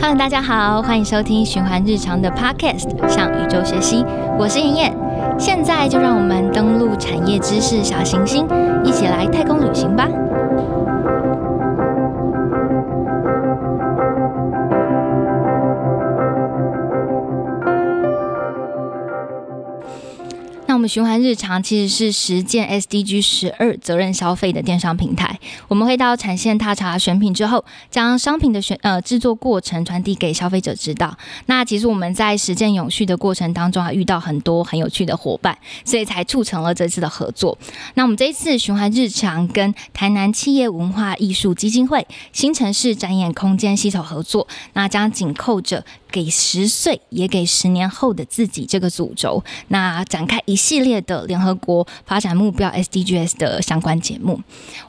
Hello，大家好，欢迎收听循环日常的 Podcast，向宇宙学习，我是妍妍。现在就让我们登录产业知识小行星，一起来太空旅行吧。循环日常其实是实践 SDG 十二责任消费的电商平台。我们会到产线踏查选品之后，将商品的选呃制作过程传递给消费者知道。那其实我们在实践永续的过程当中，还遇到很多很有趣的伙伴，所以才促成了这次的合作。那我们这一次循环日常跟台南企业文化艺术基金会新城市展演空间携手合作，那将紧扣着。给十岁，也给十年后的自己这个主轴，那展开一系列的联合国发展目标 SDGs 的相关节目。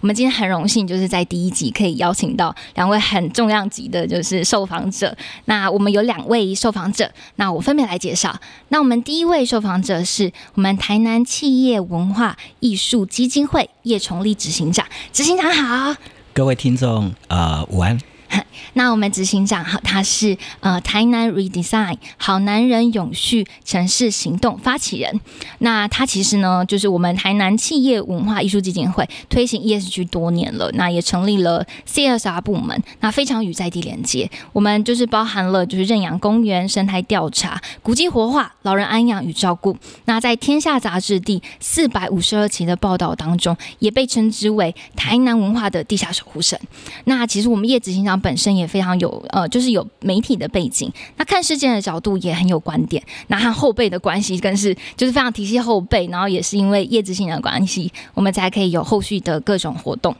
我们今天很荣幸，就是在第一集可以邀请到两位很重量级的，就是受访者。那我们有两位受访者，那我分别来介绍。那我们第一位受访者是我们台南企业文化艺术基金会叶崇立执行长，执行长好，各位听众啊，午安。那我们执行长好，他是呃台南 Redesign 好男人永续城市行动发起人。那他其实呢，就是我们台南企业文化艺术基金会推行 ESG 多年了，那也成立了 CSR 部门，那非常与在地连接。我们就是包含了就是认养公园生态调查、古迹活化、老人安养与照顾。那在天下杂志第四百五十二期的报道当中，也被称之为台南文化的地下守护神。那其实我们叶执行长本身也非常有呃，就是有媒体的背景，那看事件的角度也很有观点。那和后辈的关系更是就是非常体系后辈，然后也是因为业执行的关系，我们才可以有后续的各种活动。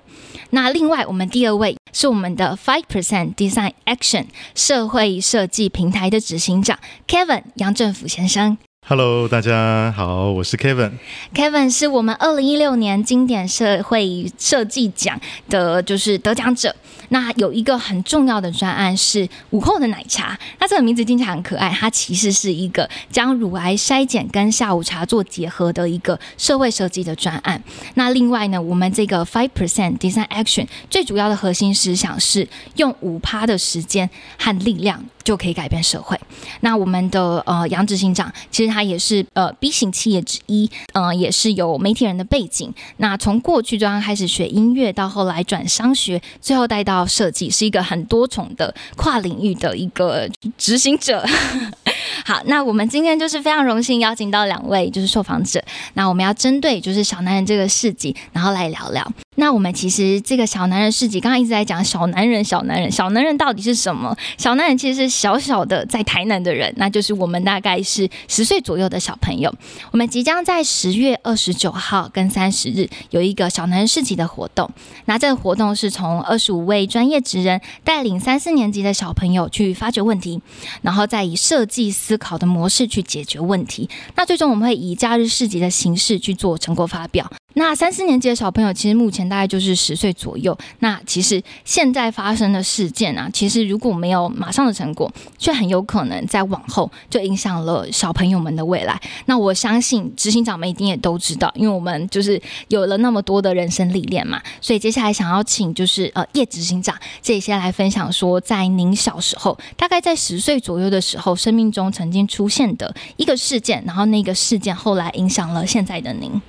那另外，我们第二位是我们的 Five Percent Design Action 社会设计平台的执行长 Kevin 杨政府先生。Hello，大家好，我是 Kevin。Kevin 是我们二零一六年经典社会设计奖的，就是得奖者。那有一个很重要的专案是午后的奶茶，那这个名字听起来很可爱，它其实是一个将乳癌筛检跟下午茶做结合的一个社会设计的专案。那另外呢，我们这个 Five Percent Design Action 最主要的核心思想是用五趴的时间和力量。就可以改变社会。那我们的呃杨执行长，其实他也是呃 B 型企业之一，嗯，也是有媒体人的背景。那从过去就刚开始学音乐，到后来转商学，最后带到设计，是一个很多重的跨领域的一个执行者。好，那我们今天就是非常荣幸邀请到两位就是受访者。那我们要针对就是小男人这个事迹，然后来聊聊。那我们其实这个小男人市集，刚刚一直在讲小男人，小男人，小男人到底是什么？小男人其实是小小的在台南的人，那就是我们大概是十岁左右的小朋友。我们即将在十月二十九号跟三十日有一个小男人市集的活动。那这个活动是从二十五位专业职人带领三四年级的小朋友去发掘问题，然后再以设计思考的模式去解决问题。那最终我们会以假日市集的形式去做成果发表。那三四年级的小朋友，其实目前大概就是十岁左右。那其实现在发生的事件啊，其实如果没有马上的成果，却很有可能在往后就影响了小朋友们的未来。那我相信执行长们一定也都知道，因为我们就是有了那么多的人生历练嘛。所以接下来想要请就是呃叶执行长这些来分享，说在您小时候，大概在十岁左右的时候，生命中曾经出现的一个事件，然后那个事件后来影响了现在的您。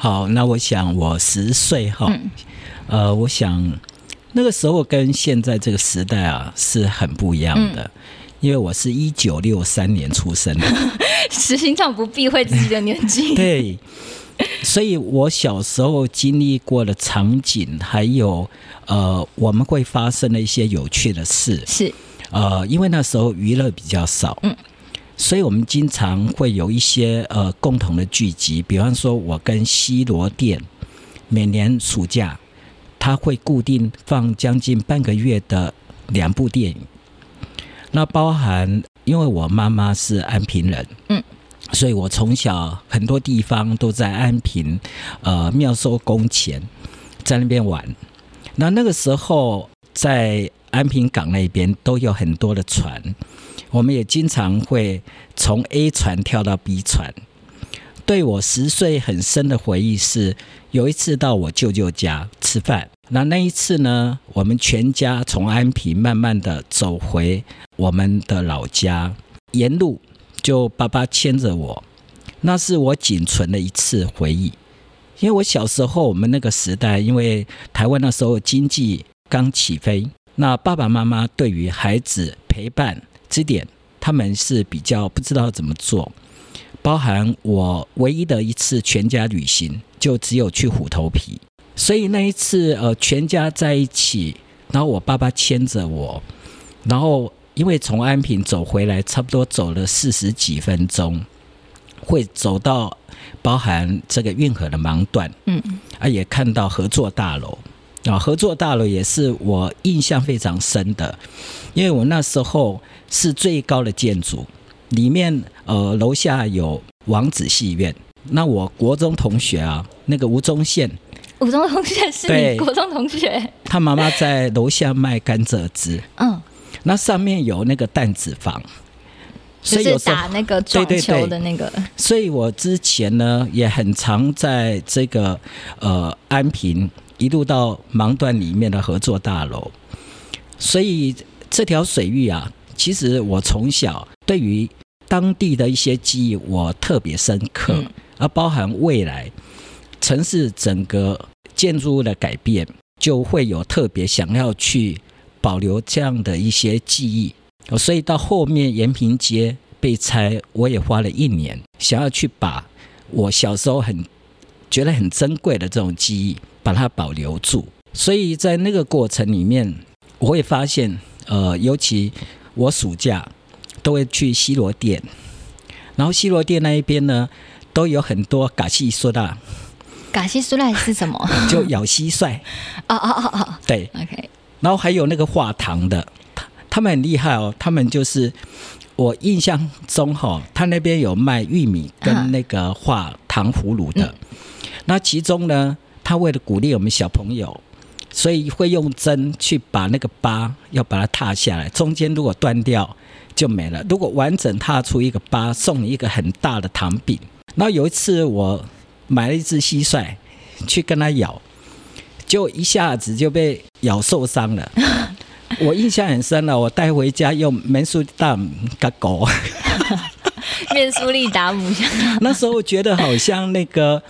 好，那我想我十岁哈，呃，我想那个时候跟现在这个时代啊是很不一样的，因为我是一九六三年出生的，实行长不避讳自己的年纪，对，所以我小时候经历过的场景，还有呃，我们会发生的一些有趣的事，是。呃，因为那时候娱乐比较少，嗯。所以，我们经常会有一些呃共同的聚集，比方说，我跟西罗店每年暑假，他会固定放将近半个月的两部电影。那包含，因为我妈妈是安平人，嗯，所以我从小很多地方都在安平，呃，妙寿宫前，在那边玩。那那个时候，在安平港那边都有很多的船。我们也经常会从 A 船跳到 B 船，对我十岁很深的回忆是，有一次到我舅舅家吃饭，那那一次呢，我们全家从安平慢慢的走回我们的老家，沿路就爸爸牵着我，那是我仅存的一次回忆。因为我小时候，我们那个时代，因为台湾那时候经济刚起飞，那爸爸妈妈对于孩子陪伴这点，他们是比较不知道怎么做。包含我唯一的一次全家旅行，就只有去虎头皮。所以那一次，呃，全家在一起，然后我爸爸牵着我，然后因为从安平走回来，差不多走了四十几分钟，会走到包含这个运河的盲段，嗯，啊，也看到合作大楼啊，合作大楼也是我印象非常深的，因为我那时候是最高的建筑，里面呃楼下有王子戏院，那我国中同学啊，那个吴宗宪，吴宗同学是你国中同学，他妈妈在楼下卖甘蔗汁，嗯，那上面有那个弹子房，所就是以打那个撞球的那个，所以我之前呢也很常在这个呃安平一路到盲段里面的合作大楼，所以这条水域啊，其实我从小对于当地的一些记忆我特别深刻，嗯而包含未来城市整个建筑物的改变，就会有特别想要去保留这样的一些记忆。哦所以到后面延平街被拆，我也花了一年，想要去把我小时候很觉得很珍贵的这种记忆，把它保留住。所以在那个过程里面，我会发现，呃，尤其我暑假都会去西罗店，然后西罗店那一边呢，都有很多嘎西说的，嘎西苏拉是什么？就咬蟋蟀，哦哦哦哦对，，OK，然后还有那个画糖的，他他们很厉害哦，他们就是我印象中哈、他那边有卖玉米嗯跟那个画糖葫芦的。那其中呢，他为了鼓励我们小朋友，所以会用针去把那个疤要把它踏下来，中间如果断掉就没了。如果完整踏出一个疤，送你一个很大的糖饼。然后有一次我买了一只蟋蟀去跟它咬，就一下子就被咬受伤了。我印象很深了，我带回家用门苏蛋给狗，面苏利达姆像 那时候觉得好像那个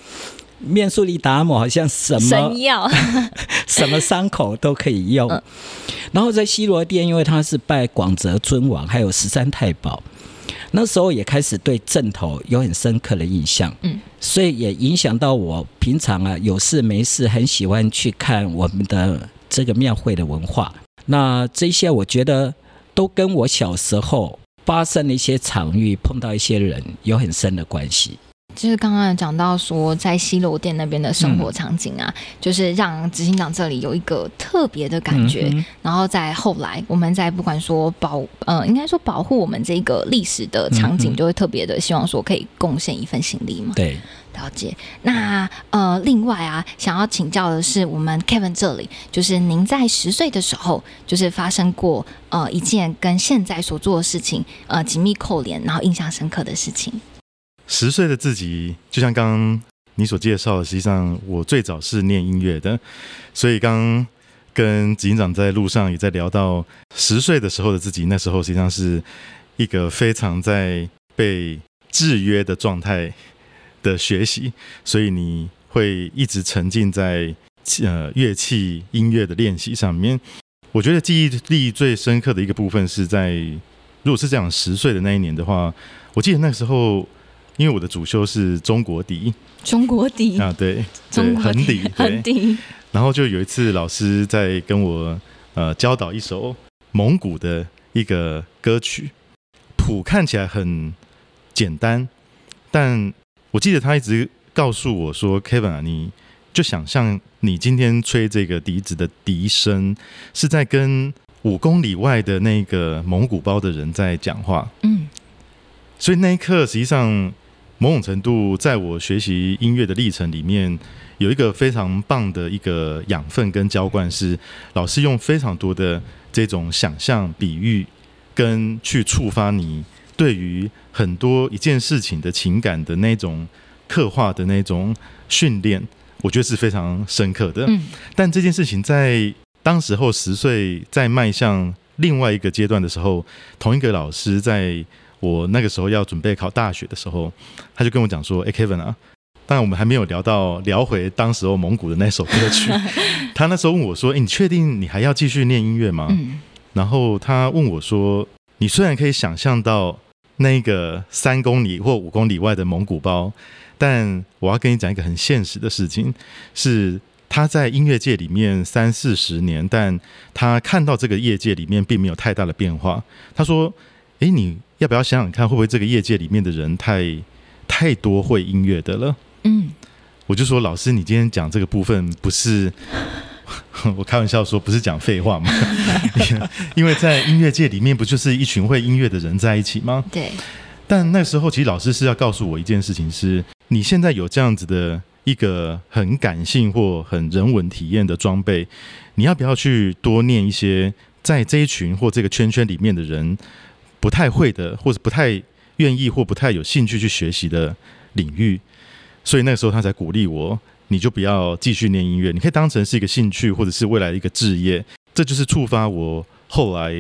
面素利达姆好像什么神药，什么伤口都可以用嗯。然后在西罗殿，因为他是拜广泽尊王，还有十三太保，那时候也开始对正头有很深刻的印象。嗯，所以也影响到我平常啊有事没事很喜欢去看我们的这个庙会的文化。那这些我觉得都跟我小时候发生的一些场域、碰到一些人有很深的关系。就是刚刚有讲到说，在西楼店那边的生活场景啊，就是让执行长这里有一个特别的感觉。嗯然后在后来，我们在不管说保呃，应该说保护我们这个历史的场景，就会特别的希望说可以贡献一份心力嘛。对，了解。那呃，另外啊，想要请教的是，我们 Kevin 这里，就是您在十岁的时候，就是发生过呃一件跟现在所做的事情呃紧密扣连，然后印象深刻的事情。十岁的自己，就像刚刚你所介绍的，实际上我最早是念音乐的，所以刚跟警长在路上也在聊到十岁的时候的自己，那时候实际上是一个非常在被制约的状态的学习，所以你会一直沉浸在呃乐器音乐的练习上面。我觉得记忆力最深刻的一个部分是在，如果是这样十岁的那一年的话，我记得那时候。因为我的主修是中国笛中国笛，啊，对，对，中国横笛，横 对。笛，然后就有一次老师在跟我呃教导一首蒙古的一个歌曲，谱看起来很简单，但我记得他一直告诉我说，Kevin 啊，你就想象你今天吹这个笛子的笛声是在跟五公里外的那个蒙古包的人在讲话，嗯。所以那一刻，实际上某种程度，在我学习音乐的历程里面，有一个非常棒的一个养分跟浇灌，是老师用非常多的这种想象、比喻，跟去触发你对于很多一件事情的情感的那种刻画的那种训练，我觉得是非常深刻的。嗯但这件事情在当时候十岁，在迈向另外一个阶段的时候，同一个老师在我那个时候要准备考大学的时候，他就跟我讲说：“哎、k e v i n 啊，当然我们还没有聊到聊回当时候蒙古的那首歌曲。他那时候问我说：‘哎、你确定你还要继续念音乐吗？’嗯然后他问我说：‘你虽然可以想象到那个三公里或五公里外的蒙古包，但我要跟你讲一个很现实的事情，是他在音乐界里面三四十年，但他看到这个业界里面并没有太大的变化。他说：‘诶，你要不要想想看，会不会这个业界里面的人太太多会音乐的了？’嗯我就说：‘老师，你今天讲这个部分不是……’ 我开玩笑说，不是讲废话吗？因为在音乐界里面，不就是一群会音乐的人在一起吗？对，但那时候，其实老师是要告诉我一件事情是：你现在有这样子的一个很感性或很人文体验的装备，你要不要去多念一些在这一群或这个圈圈里面的人不太会的，或者不太愿意或不太有兴趣去学习的领域？所以那个时候他才鼓励我，你就不要继续念音乐，你可以当成是一个兴趣，或者是未来一个置业。这就是触发我后来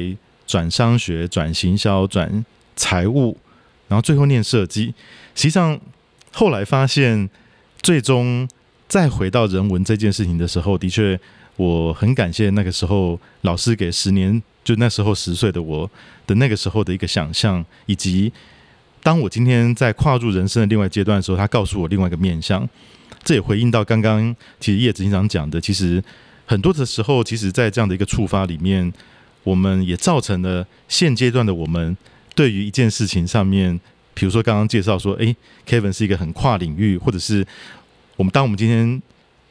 转商学、转行销、转财务，然后最后念设计。实际上后来发现，最终再回到人文这件事情的时候，的确我很感谢那个时候老师给十年，就那时候十岁的我的那个时候的一个想象，以及当我今天在跨入人生的另外阶段的时候，他告诉我另外一个面向。这也回应到刚刚其实叶子经常讲的，其实很多的时候，其实，在这样的一个触发里面，我们也造成了现阶段的我们对于一件事情上面，比如说刚刚介绍说，诶 k e v i n 是一个很跨领域，或者是我们当我们今天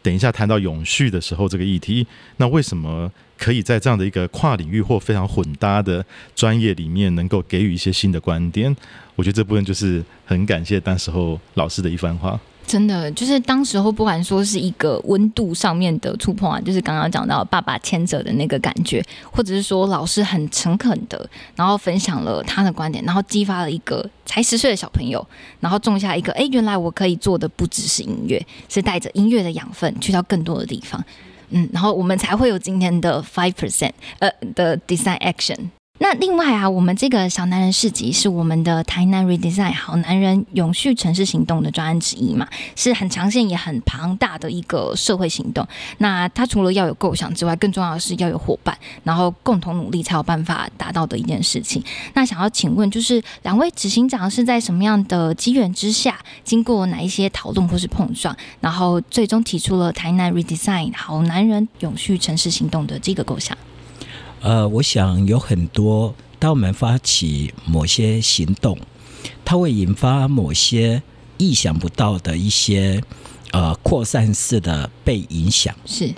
等一下谈到永续的时候，这个议题，那为什么可以在这样的一个跨领域或非常混搭的专业里面，能够给予一些新的观点？我觉得这部分就是很感谢当时候老师的一番话。真的就是当时候不管说是一个温度上面的触碰啊，就是刚刚讲到爸爸牵着的那个感觉，或者是说老师很诚恳的，然后分享了他的观点，然后激发了一个才十岁的小朋友，然后种下一个，哎，原来我可以做的不只是音乐，是带着音乐的养分去到更多的地方，嗯，然后我们才会有今天的 five percent 呃的 design action。那另外啊，我们这个小男人市集是我们的台南 Redesign 好男人永续城市行动的专案之一嘛，是很长线也很庞大的一个社会行动。那它除了要有构想之外，更重要的是要有伙伴，然后共同努力才有办法达到的一件事情。那想要请问，就是两位执行长是在什么样的机缘之下，经过哪一些讨论或是碰撞，然后最终提出了台南 Redesign 好男人永续城市行动的这个构想？呃，我想有很多，当我们发起某些行动，它会引发某些意想不到的一些呃扩散式的被影响。是，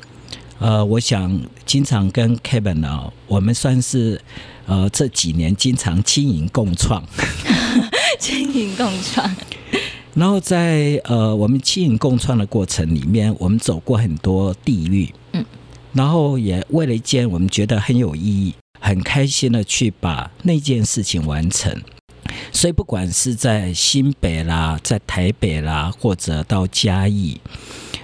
呃，我想经常跟 Kevin 呢，我们算是呃这几年经常经营共创，经营共创，然后在呃我们经营共创的过程里面，我们走过很多地域，嗯，然后也为了一件我们觉得很有意义、很开心的去把那件事情完成。所以不管是在新北啦，在台北啦，或者到嘉义，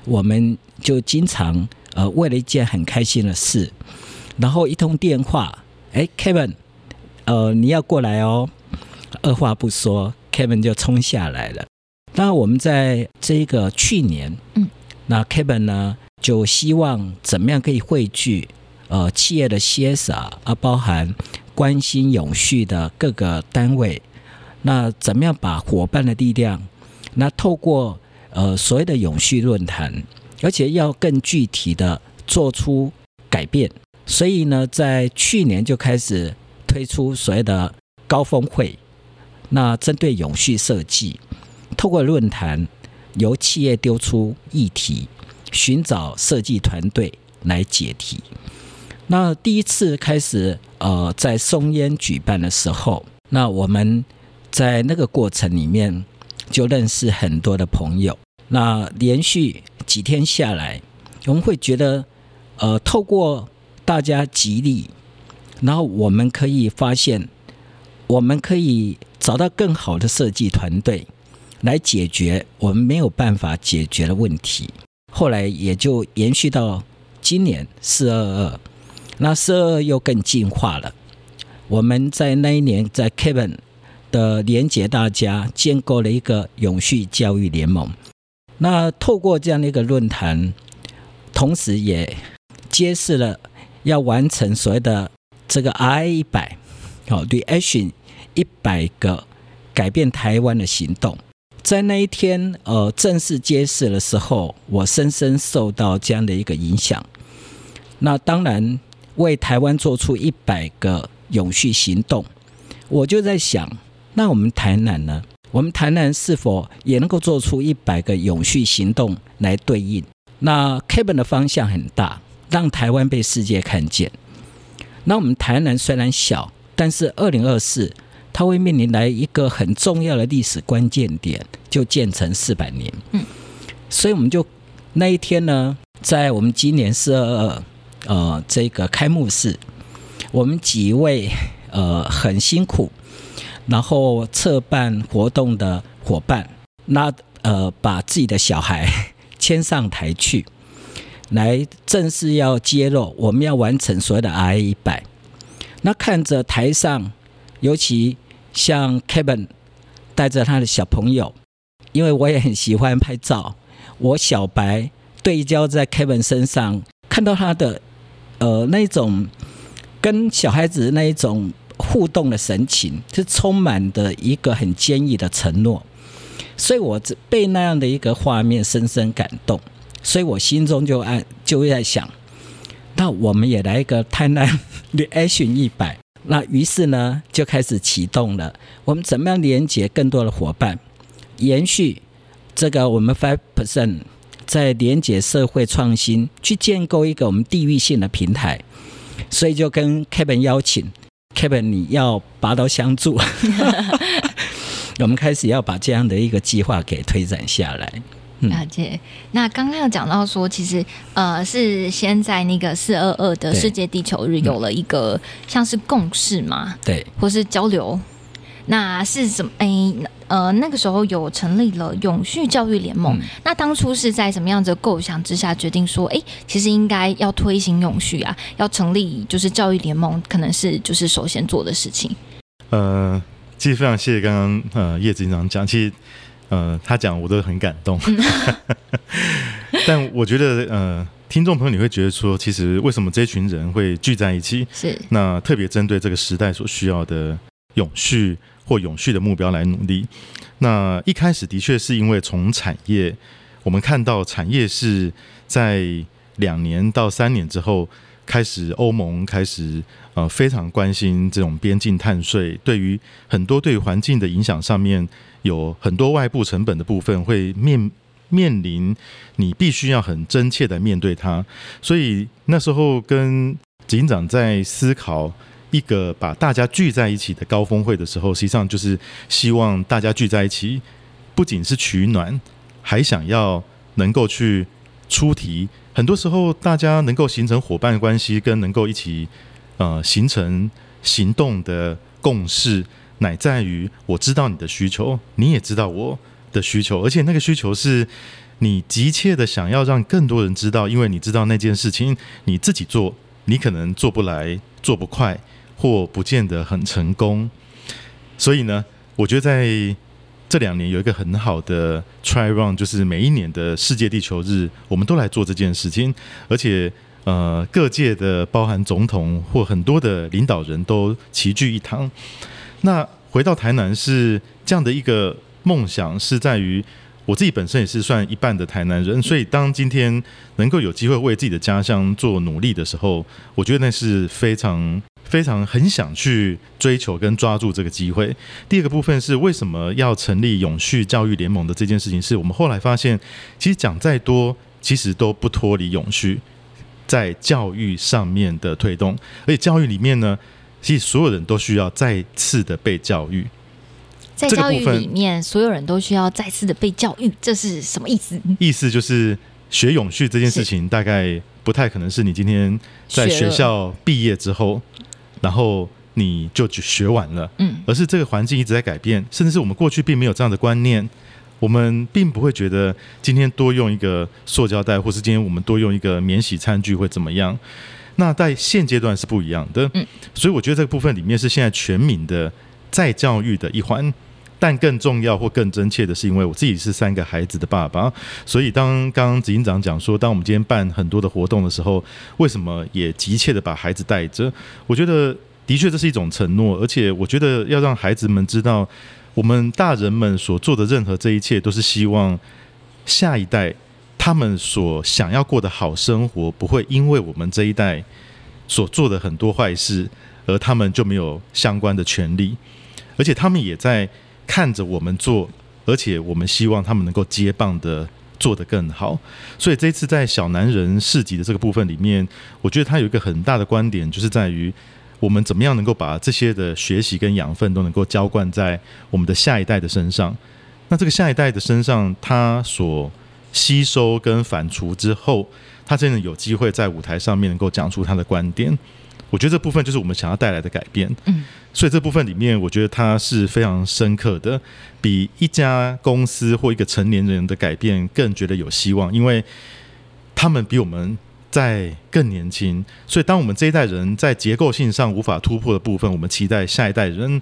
我们就经常呃为了一件很开心的事，然后一通电话，哎，Kevin，呃，你要过来哦。二话不说，Kevin 就冲下来了。那我们在这个去年，嗯，那 Kevin 呢就希望怎么样可以汇聚呃企业的 CSR 啊，包含关心永续的各个单位，那怎么样把伙伴的力量，那透过呃所谓的永续论坛，而且要更具体的做出改变。所以呢，在去年就开始推出所谓的高峰会。那针对永续设计，透过论坛，由企业丢出议题，寻找设计团队来解题。那第一次开始，呃，在松烟举办的时候，那我们在那个过程里面就认识很多的朋友。那连续几天下来，我们会觉得，呃，透过大家极力，然后我们可以发现，我们可以找到更好的设计团队，来解决我们没有办法解决的问题。后来也就延续到今年四二二，那四二二又更进化了。我们在那一年在 Kevin 的连接大家建构了一个永续教育联盟。那透过这样的一个论坛，同时也揭示了要完成所谓的这个 I 一百，好对 Action 一百个改变台湾的行动。在那一天，呃，正式揭示的时候，我深深受到这样的一个影响。那当然，为台湾做出一百个永续行动，我就在想，那我们台南呢？我们台南是否也能够做出一百个永续行动来对应？那 Kevin 的方向很大，让台湾被世界看见。那我们台南虽然小，但是二零二四。它会面临来一个很重要的历史关键点，就建成四百年。嗯，所以我们就那一天呢，在我们今年四二二呃这个开幕式，我们几位呃很辛苦，然后策办活动的伙伴，那呃把自己的小孩牵上台去，来正式要揭露我们要完成所谓的 I 一百。那看着台上，尤其。像 Kevin 带着他的小朋友，因为我也很喜欢拍照，我小白对焦在 Kevin 身上，看到他的呃那种跟小孩子那一种互动的神情，是充满的一个很坚毅的承诺，所以我被那样的一个画面深深感动，所以我心中就按就在想，那我们也来一个台南 Reaction 一百。那于是呢，就开始启动了。我们怎么样连接更多的伙伴，延续这个我们 Five Percent 在连接社会创新，去建构一个我们地域性的平台。所以就跟 Kevin 邀请，Kevin 你要拔刀相助，我们开始要把这样的一个计划给推展下来。了解。那刚刚有讲到说，其实呃是先在那个四二二的世界地球日有了一个像是共识嘛，对，或是交流。那是什么？哎，呃，那个时候有成立了永续教育联盟。那当初是在什么样子的构想之下决定说，哎，其实应该要推行永续啊，要成立就是教育联盟，可能是就是首先做的事情。呃，其实非常谢谢刚刚呃叶子警长讲，其实。呃，他讲我都很感动，但我觉得呃，听众朋友你会觉得说，其实为什么这群人会聚在一起？是那特别针对这个时代所需要的永续或永续的目标来努力。那一开始的确是因为从产业，我们看到产业是在两年到三年之后。开始，欧盟开始呃非常关心这种边境碳税，对于很多对环境的影响上面有很多外部成本的部分会面面临，你必须要很真切的面对它。所以那时候跟警长在思考一个把大家聚在一起的高峰会的时候，实际上就是希望大家聚在一起，不仅是取暖，还想要能够去出题。很多时候，大家能够形成伙伴关系，跟能够一起呃形成行动的共识，乃在于我知道你的需求，你也知道我的需求，而且那个需求是你急切的想要让更多人知道，因为你知道那件事情你自己做，你可能做不来、做不快，或不见得很成功。所以呢，我觉得在。这两年有一个很好的 try run，就是每一年的世界地球日，我们都来做这件事情，而且呃各界的包含总统或很多的领导人都齐聚一堂。那回到台南是这样的一个梦想，是在于我自己本身也是算一半的台南人，所以当今天能够有机会为自己的家乡做努力的时候，我觉得那是非常。非常很想去追求跟抓住这个机会。第二个部分是为什么要成立永续教育联盟的这件事情，是我们后来发现，其实讲再多，其实都不脱离永续在教育上面的推动。而且教育里面呢，其实所有人都需要再次的被教育。在教育里面，所有人都需要再次的被教育，这是什么意思？意思就是学永续这件事情，大概不太可能是你今天在学校毕业之后。然后你就学完了，嗯，而是这个环境一直在改变，甚至是我们过去并没有这样的观念，我们并不会觉得今天多用一个塑胶袋，或是今天我们多用一个免洗餐具会怎么样。那在现阶段是不一样的，嗯，所以我觉得这个部分里面是现在全民的再教育的一环。但更重要或更真切的是，因为我自己是三个孩子的爸爸，所以当刚刚执行长讲说，当我们今天办很多的活动的时候，为什么也急切的把孩子带着？我觉得的确这是一种承诺，而且我觉得要让孩子们知道，我们大人们所做的任何这一切，都是希望下一代他们所想要过的好生活，不会因为我们这一代所做的很多坏事，而他们就没有相关的权利，而且他们也在。看着我们做，而且我们希望他们能够接棒的做得更好。所以这次在小男人市集的这个部分里面，我觉得他有一个很大的观点，就是在于我们怎么样能够把这些的学习跟养分都能够浇灌在我们的下一代的身上。那这个下一代的身上，他所吸收跟反刍之后，他真的有机会在舞台上面能够讲出他的观点。我觉得这部分就是我们想要带来的改变，嗯，所以这部分里面，我觉得它是非常深刻的，比一家公司或一个成年人的改变更觉得有希望，因为他们比我们在更年轻，所以当我们这一代人在结构性上无法突破的部分，我们期待下一代人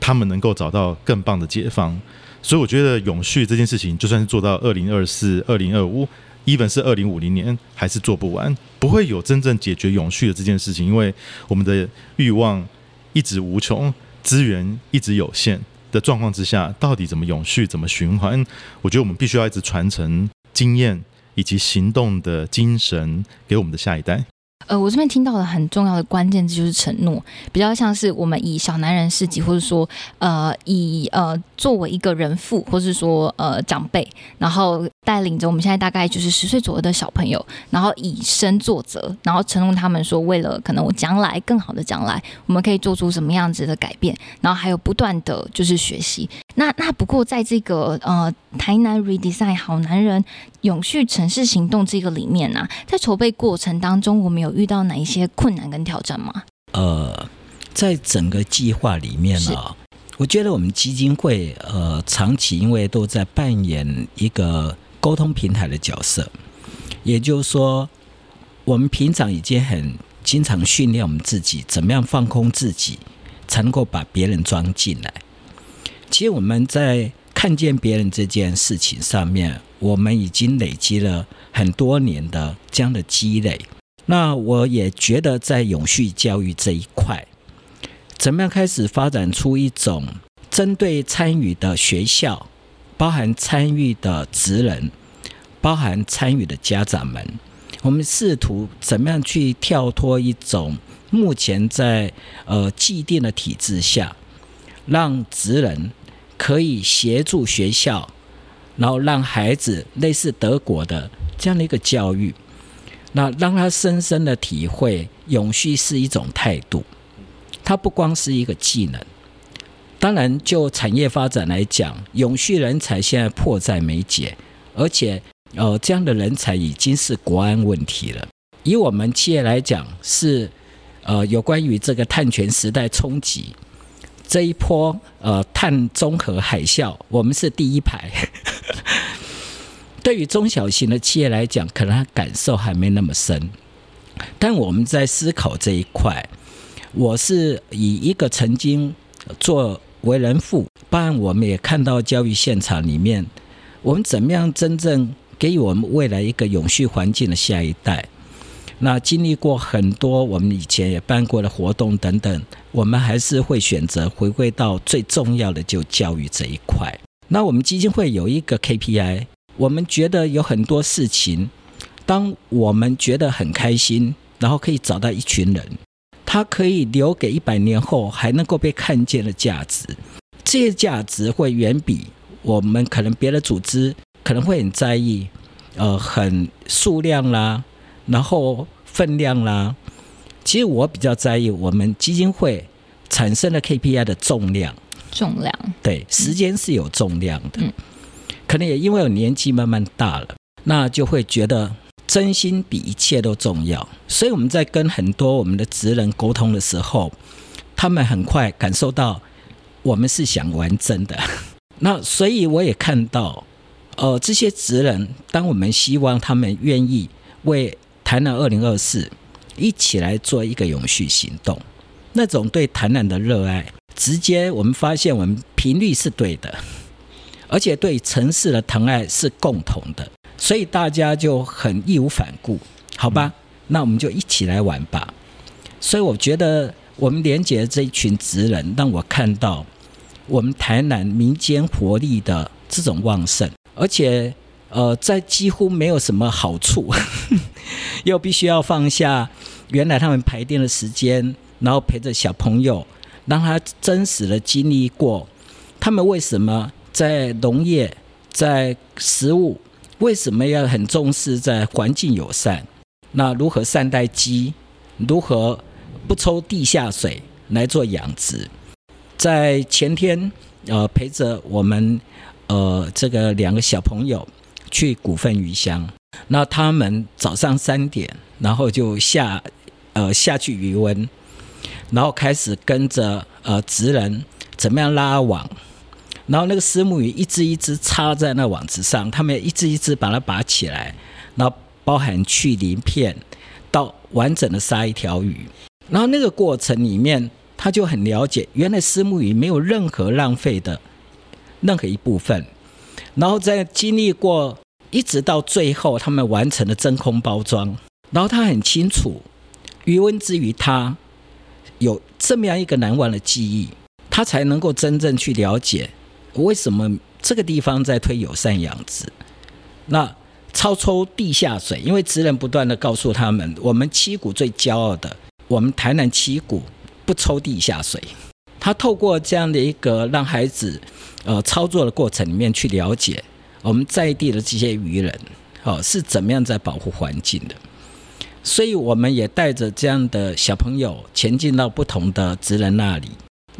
他们能够找到更棒的解放。所以我觉得永续这件事情，就算是做到二零二四、二零二五。even 是二零五零年还是做不完，不会有真正解决永续的这件事情，因为我们的欲望一直无穷，资源一直有限的状况之下，到底怎么永续，怎么循环？我觉得我们必须要一直传承经验以及行动的精神给我们的下一代。呃，我这边听到的很重要的关键字就是承诺，比较像是我们以小男人事迹，或者说呃以呃作为一个人父，或是说呃长辈，然后带领着我们现在大概就是十岁左右的小朋友，然后以身作则，然后承诺他们说，为了可能我将来更好的将来，我们可以做出什么样子的改变，然后还有不断的就是学习。那那不过在这个呃台南 redesign 好男人永续城市行动这个里面呢，在筹备过程当中，我们有遇到哪一些困难跟挑战吗？呃，在整个计划里面呢，我觉得我们基金会呃长期因为都在扮演一个沟通平台的角色，也就是说，我们平常已经很经常训练我们自己，怎么样放空自己，才能够把别人装进来。其实我们在看见别人这件事情上面，我们已经累积了很多年的这样的积累。那我也觉得，在永续教育这一块，怎么样开始发展出一种针对参与的学校，包含参与的职人，包含参与的家长们，我们试图怎么样去跳脱一种目前在呃既定的体制下，让职人。可以协助学校，然后让孩子类似德国的这样的一个教育，那让他深深的体会永续是一种态度，它不光是一个技能。当然，就产业发展来讲，永续人才现在迫在眉睫，而且呃，这样的人才已经是国安问题了。以我们企业来讲，是呃有关于这个碳权时代冲击。这一波呃碳综合海啸，我们是第一排。对于中小型的企业来讲，可能感受还没那么深。但我们在思考这一块，我是以一个曾经做为人父，当然我们也看到教育现场里面，我们怎么样真正给予我们未来一个永续环境的下一代。那经历过很多我们以前也办过的活动等等，我们还是会选择回归到最重要的就教育这一块。那我们基金会有一个 KPI，我们觉得有很多事情，当我们觉得很开心，然后可以找到一群人，他可以留给一百年后还能够被看见的价值，这些价值会远比我们可能别的组织可能会很在意，呃，很数量啦。然后分量啦，其实我比较在意我们基金会产生的 KPI 的重量。重量对，时间是有重量的。嗯，可能也因为我年纪慢慢大了，那就会觉得真心比一切都重要。所以我们在跟很多我们的职人沟通的时候，他们很快感受到我们是想玩真的。那所以我也看到呃，这些职人，当我们希望他们愿意为台南二零二四一起来做一个永续行动，那种对台南的热爱，直接我们发现我们频率是对的，而且对城市的疼爱是共同的，所以大家就很义无反顾，好吧？那我们就一起来玩吧。所以我觉得我们连接这一群职人，让我看到我们台南民间活力的这种旺盛，而且呃，在几乎没有什么好处，又必须要放下原来他们排练的时间，然后陪着小朋友，让他真实的经历过他们为什么在农业、在食物，为什么要很重视在环境友善。那如何善待鸡？如何不抽地下水来做养殖？在前天，呃，陪着我们，呃，这个两个小朋友去股份鱼乡。那他们早上三点，然后就下，呃，下去渔温，然后开始跟着呃职人怎么样拉网，然后那个丝木鱼一只一只插在那网子上，他们一只一只把它拔起来，然后。包含去鳞片到完整的杀一条鱼，然后那个过程里面，他就很了解，原来丝木鱼没有任何浪费的任何一部分，然后在经历过一直到最后，他们完成了真空包装，然后他很清楚，余温之于他有这么样一个难忘的记忆，他才能够真正去了解为什么这个地方在推友善养殖，那。超抽地下水，因为职人不断的告诉他们，我们七股最骄傲的，我们台南七股不抽地下水。他透过这样的一个让孩子呃操作的过程里面去了解我们在地的这些渔人哦是怎么样在保护环境的。所以我们也带着这样的小朋友前进到不同的职人那里，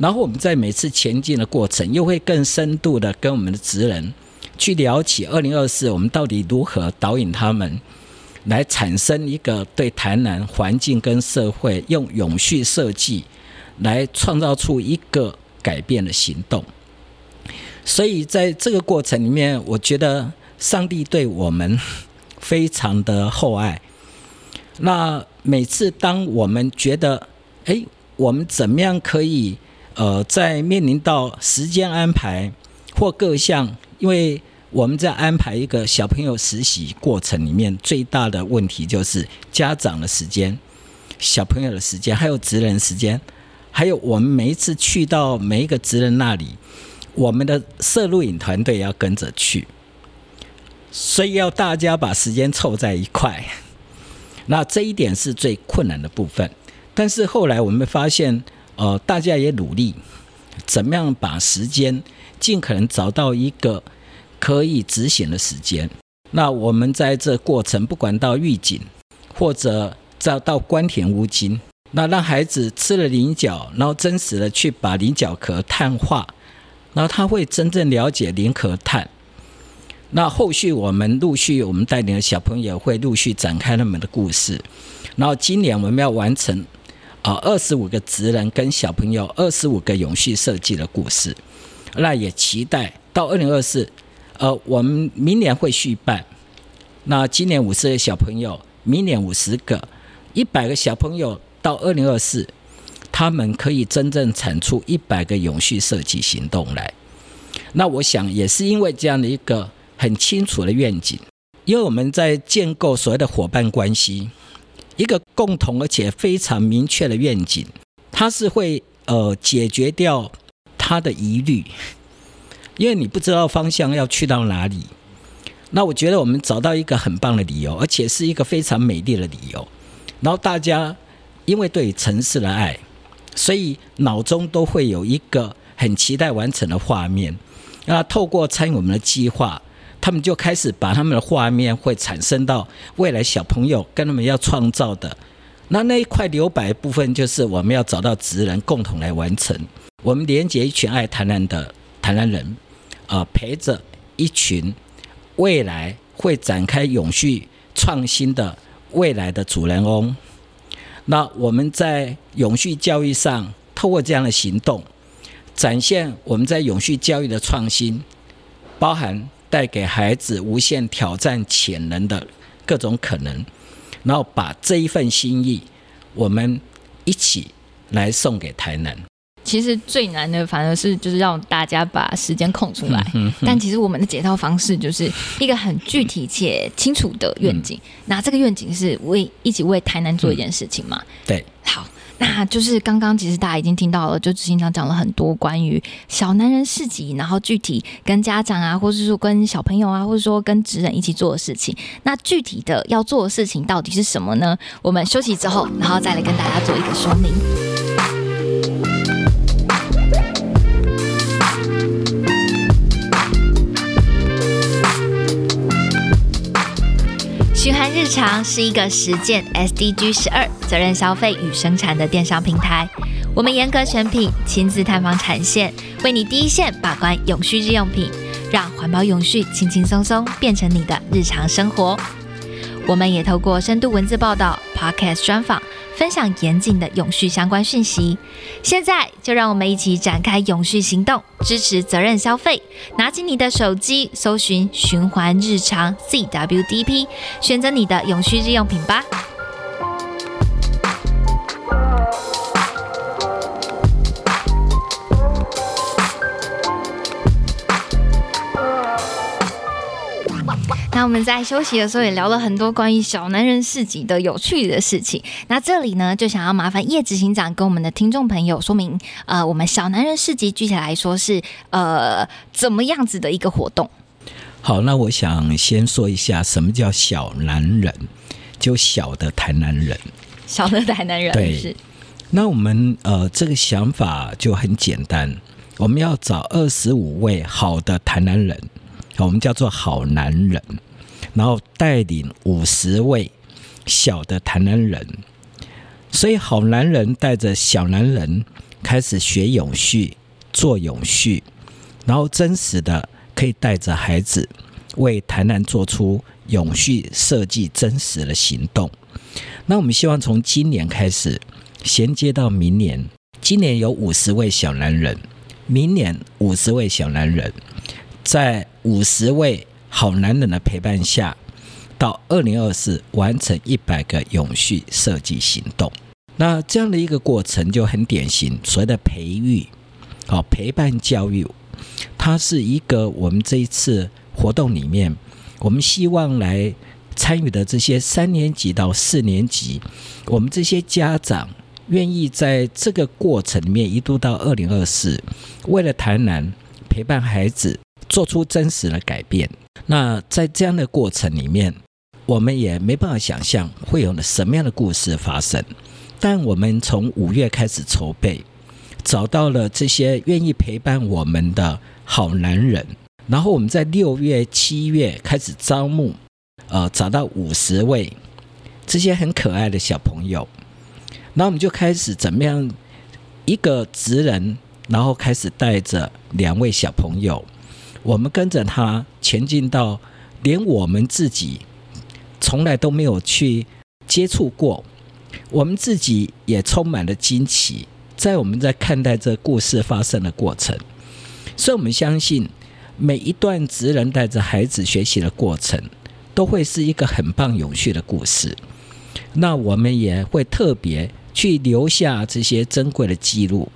然后我们在每次前进的过程，又会更深度的跟我们的职人。去聊起二零二四，我们到底如何导引他们来产生一个对台南环境跟社会用永续设计来创造出一个改变的行动？所以在这个过程里面，我觉得上帝对我们 非常的厚爱。那每次当我们觉得，哎，我们怎么样可以呃，在面临到时间安排或各项，因为我们在安排一个小朋友实习过程里面，最大的问题就是家长的时间、小朋友的时间，还有职人时间，还有我们每一次去到每一个职人那里，我们的摄录影团队要跟着去，所以要大家把时间凑在一块。那这一点是最困难的部分，但是后来我们发现，呃，大家也努力，怎么样把时间尽可能找到一个。可以执行的时间，那我们在这过程，不管到预警，或者再到关田乌金，那让孩子吃了菱角，然后真实的去把菱角壳碳化，然后他会真正了解菱壳碳。那后续我们陆续，我们带领的小朋友会陆续展开他们的故事。然后今年我们要完成啊二十五个职人跟小朋友二十五个永续设计的故事，那也期待到二零二四。呃，我们明年会续办，那今年五十个小朋友，明年五十个，一百个小朋友到二零二四，他们可以真正产出一百个永续设计行动来。那我想也是因为这样的一个很清楚的愿景，因为我们在建构所谓的伙伴关系，一个共同而且非常明确的愿景，它是会呃解决掉他的疑虑。因为你不知道方向要去到哪里，那我觉得我们找到一个很棒的理由，而且是一个非常美丽的理由。然后大家因为对城市的爱，所以脑中都会有一个很期待完成的画面。那透过参与我们的计划，他们就开始把他们的画面会产生到未来小朋友跟他们要创造的那那一块留白部分，就是我们要找到职人共同来完成。我们连接一群爱谈谈的谈谈人。啊，陪着一群未来会展开永续创新的未来的主人翁。那我们在永续教育上，透过这样的行动，展现我们在永续教育的创新，包含带给孩子无限挑战潜能的各种可能，然后把这一份心意，我们一起来送给台南。其实最难的反而是就是让大家把时间空出来，但其实我们的解套方式就是一个很具体且清楚的愿景。那这个愿景是为一起为台南做一件事情嘛？对，好。那就是刚刚其实大家已经听到了，就执行长讲了很多关于小男人事迹，然后具体跟家长啊，或者说跟小朋友啊，或者说跟职人一起做的事情。那具体的要做的事情到底是什么呢？我们休息之后，然后再来跟大家做一个说明。日常是一个实践 SDG 十二责任消费与生产的电商平台。我们严格选品，亲自探访产线，为你第一线把关永续日用品，让环保永续轻轻松松变成你的日常生活。我们也透过深度文字报道、Podcast 专访。分享严谨的永续相关讯息，现在就让我们一起展开永续行动，支持责任消费。拿起你的手机，搜寻“循环日常 CWDP”，选择你的永续日用品吧。那我们在休息的时候也聊了很多关于小男人市集的有趣的事情。那这里呢，就想要麻烦叶执行长跟我们的听众朋友说明，呃，我们小男人市集具体来说是呃怎么样子的一个活动？好，那我想先说一下什么叫小男人，就小的台南人，小的台南人对。那我们呃这个想法就很简单，我们要找二十五位好的台南人，我们叫做好男人。然后带领五十位小的台南人，所以好男人带着小男人开始学永续、做永续，然后真实的可以带着孩子为台南做出永续设计真实的行动。那我们希望从今年开始衔接到明年，今年有五十位小男人，明年五十位小男人，在五十位。好男人的陪伴下，到二零二四完成一百个永续设计行动。那这样的一个过程就很典型，所谓的培育，好陪伴教育，它是一个我们这一次活动里面，我们希望来参与的这些三年级到四年级，我们这些家长愿意在这个过程里面一度到二零二四，为了台南陪伴孩子，做出真实的改变。那在这样的过程里面，我们也没办法想象会有什么样的故事发生。但我们从五月开始筹备，找到了这些愿意陪伴我们的好男人，然后我们在六月、七月开始招募，呃，找到五十位这些很可爱的小朋友，然后我们就开始怎么样一个职人，然后开始带着两位小朋友。我们跟着他前进到连我们自己从来都没有去接触过，我们自己也充满了惊奇。在我们在看待这故事发生的过程，所以我们相信每一段职人带着孩子学习的过程，都会是一个很棒永续的故事。那我们也会特别去留下这些珍贵的记录，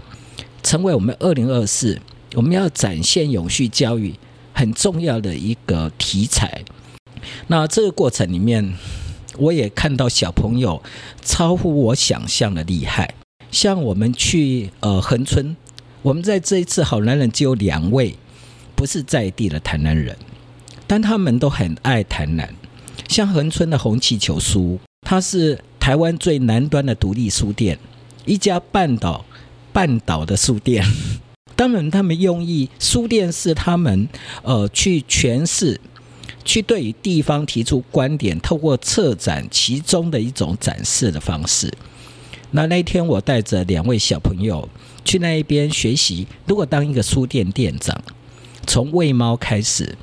成为我们二零二四。我们要展现永续教育很重要的一个题材。那这个过程里面，我也看到小朋友超乎我想象的厉害。像我们去呃横村，我们在这一次好男人只有两位不是在地的台南人，但他们都很爱台南。像横村的红气球书，它是台湾最南端的独立书店，一家半岛半岛的书店。当然，他们用意书店是他们呃去诠释，去对于地方提出观点，透过策展其中的一种展示的方式。那那一天，我带着两位小朋友去那一边学习，如果当一个书店店长，从喂猫开始，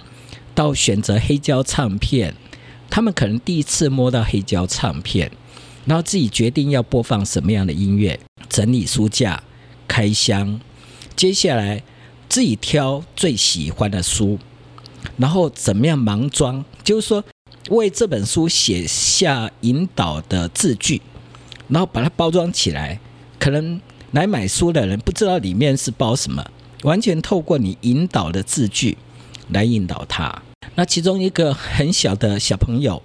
到选择黑胶唱片，他们可能第一次摸到黑胶唱片，然后自己决定要播放什么样的音乐，整理书架，开箱。接下来自己挑最喜欢的书，然后怎么样盲装，就是说为这本书写下引导的字句，然后把它包装起来，可能来买书的人不知道里面是包什么，完全透过你引导的字句来引导他。那其中一个很小的小朋友，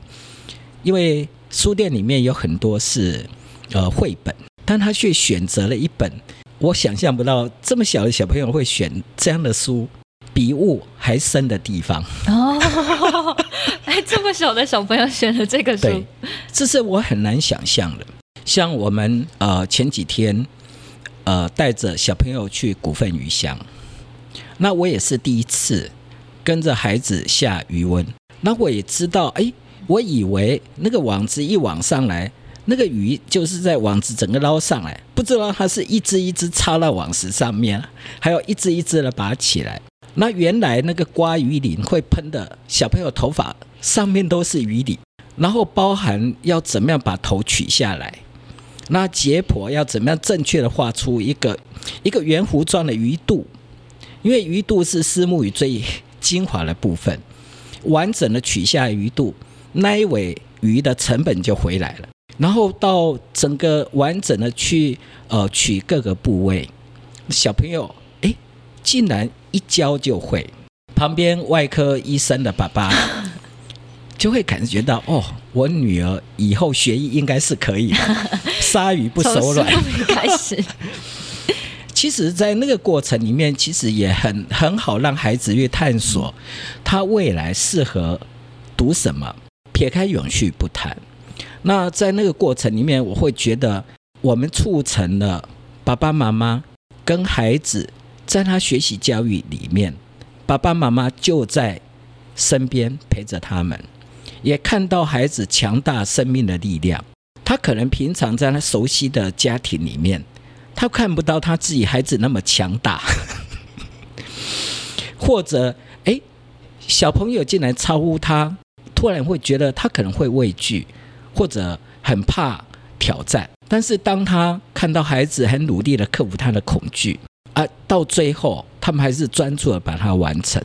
因为书店里面有很多是呃绘本，但他却选择了一本。我想象不到这么小的小朋友会选这样的书，比雾还深的地方。哦，哎，这么小的小朋友选了这个书，这是我很难想象的。像我们呃前几天呃带着小朋友去股份鱼乡，那我也是第一次跟着孩子下鱼温，那我也知道，哎，我以为那个网子一网上来。那个鱼就是在网子整个捞上来，不知道它是一只一只插到网子上面，还有一只一只的拔起来。那原来那个刮鱼鳞会喷的小朋友头发上面都是鱼鳞，然后包含要怎么样把头取下来，那解剖要怎么样正确的画出一个 一个圆弧状的鱼肚，因为鱼肚是丝木鱼最精华的部分，完整的取下鱼肚，那一尾鱼的成本就回来了。然后到整个完整的去呃取各个部位，小朋友哎竟然一教就会，旁边外科医生的爸爸 就会感觉到哦，我女儿以后学艺应该是可以，鲨鱼不手软。开始，其实，在那个过程里面，其实也很很好让孩子去探索他未来适合读什么，撇开永续不谈。那在那个过程里面，我会觉得我们促成了爸爸妈妈跟孩子在他学习教育里面，爸爸妈妈就在身边陪着他们，也看到孩子强大生命的力量。他可能平常在他熟悉的家庭里面，他看不到他自己孩子那么强大，或者哎，小朋友进来超乎他，突然会觉得他可能会畏惧。或者很怕挑战，但是当他看到孩子很努力的克服他的恐惧，啊，到最后他们还是专注的把它完成。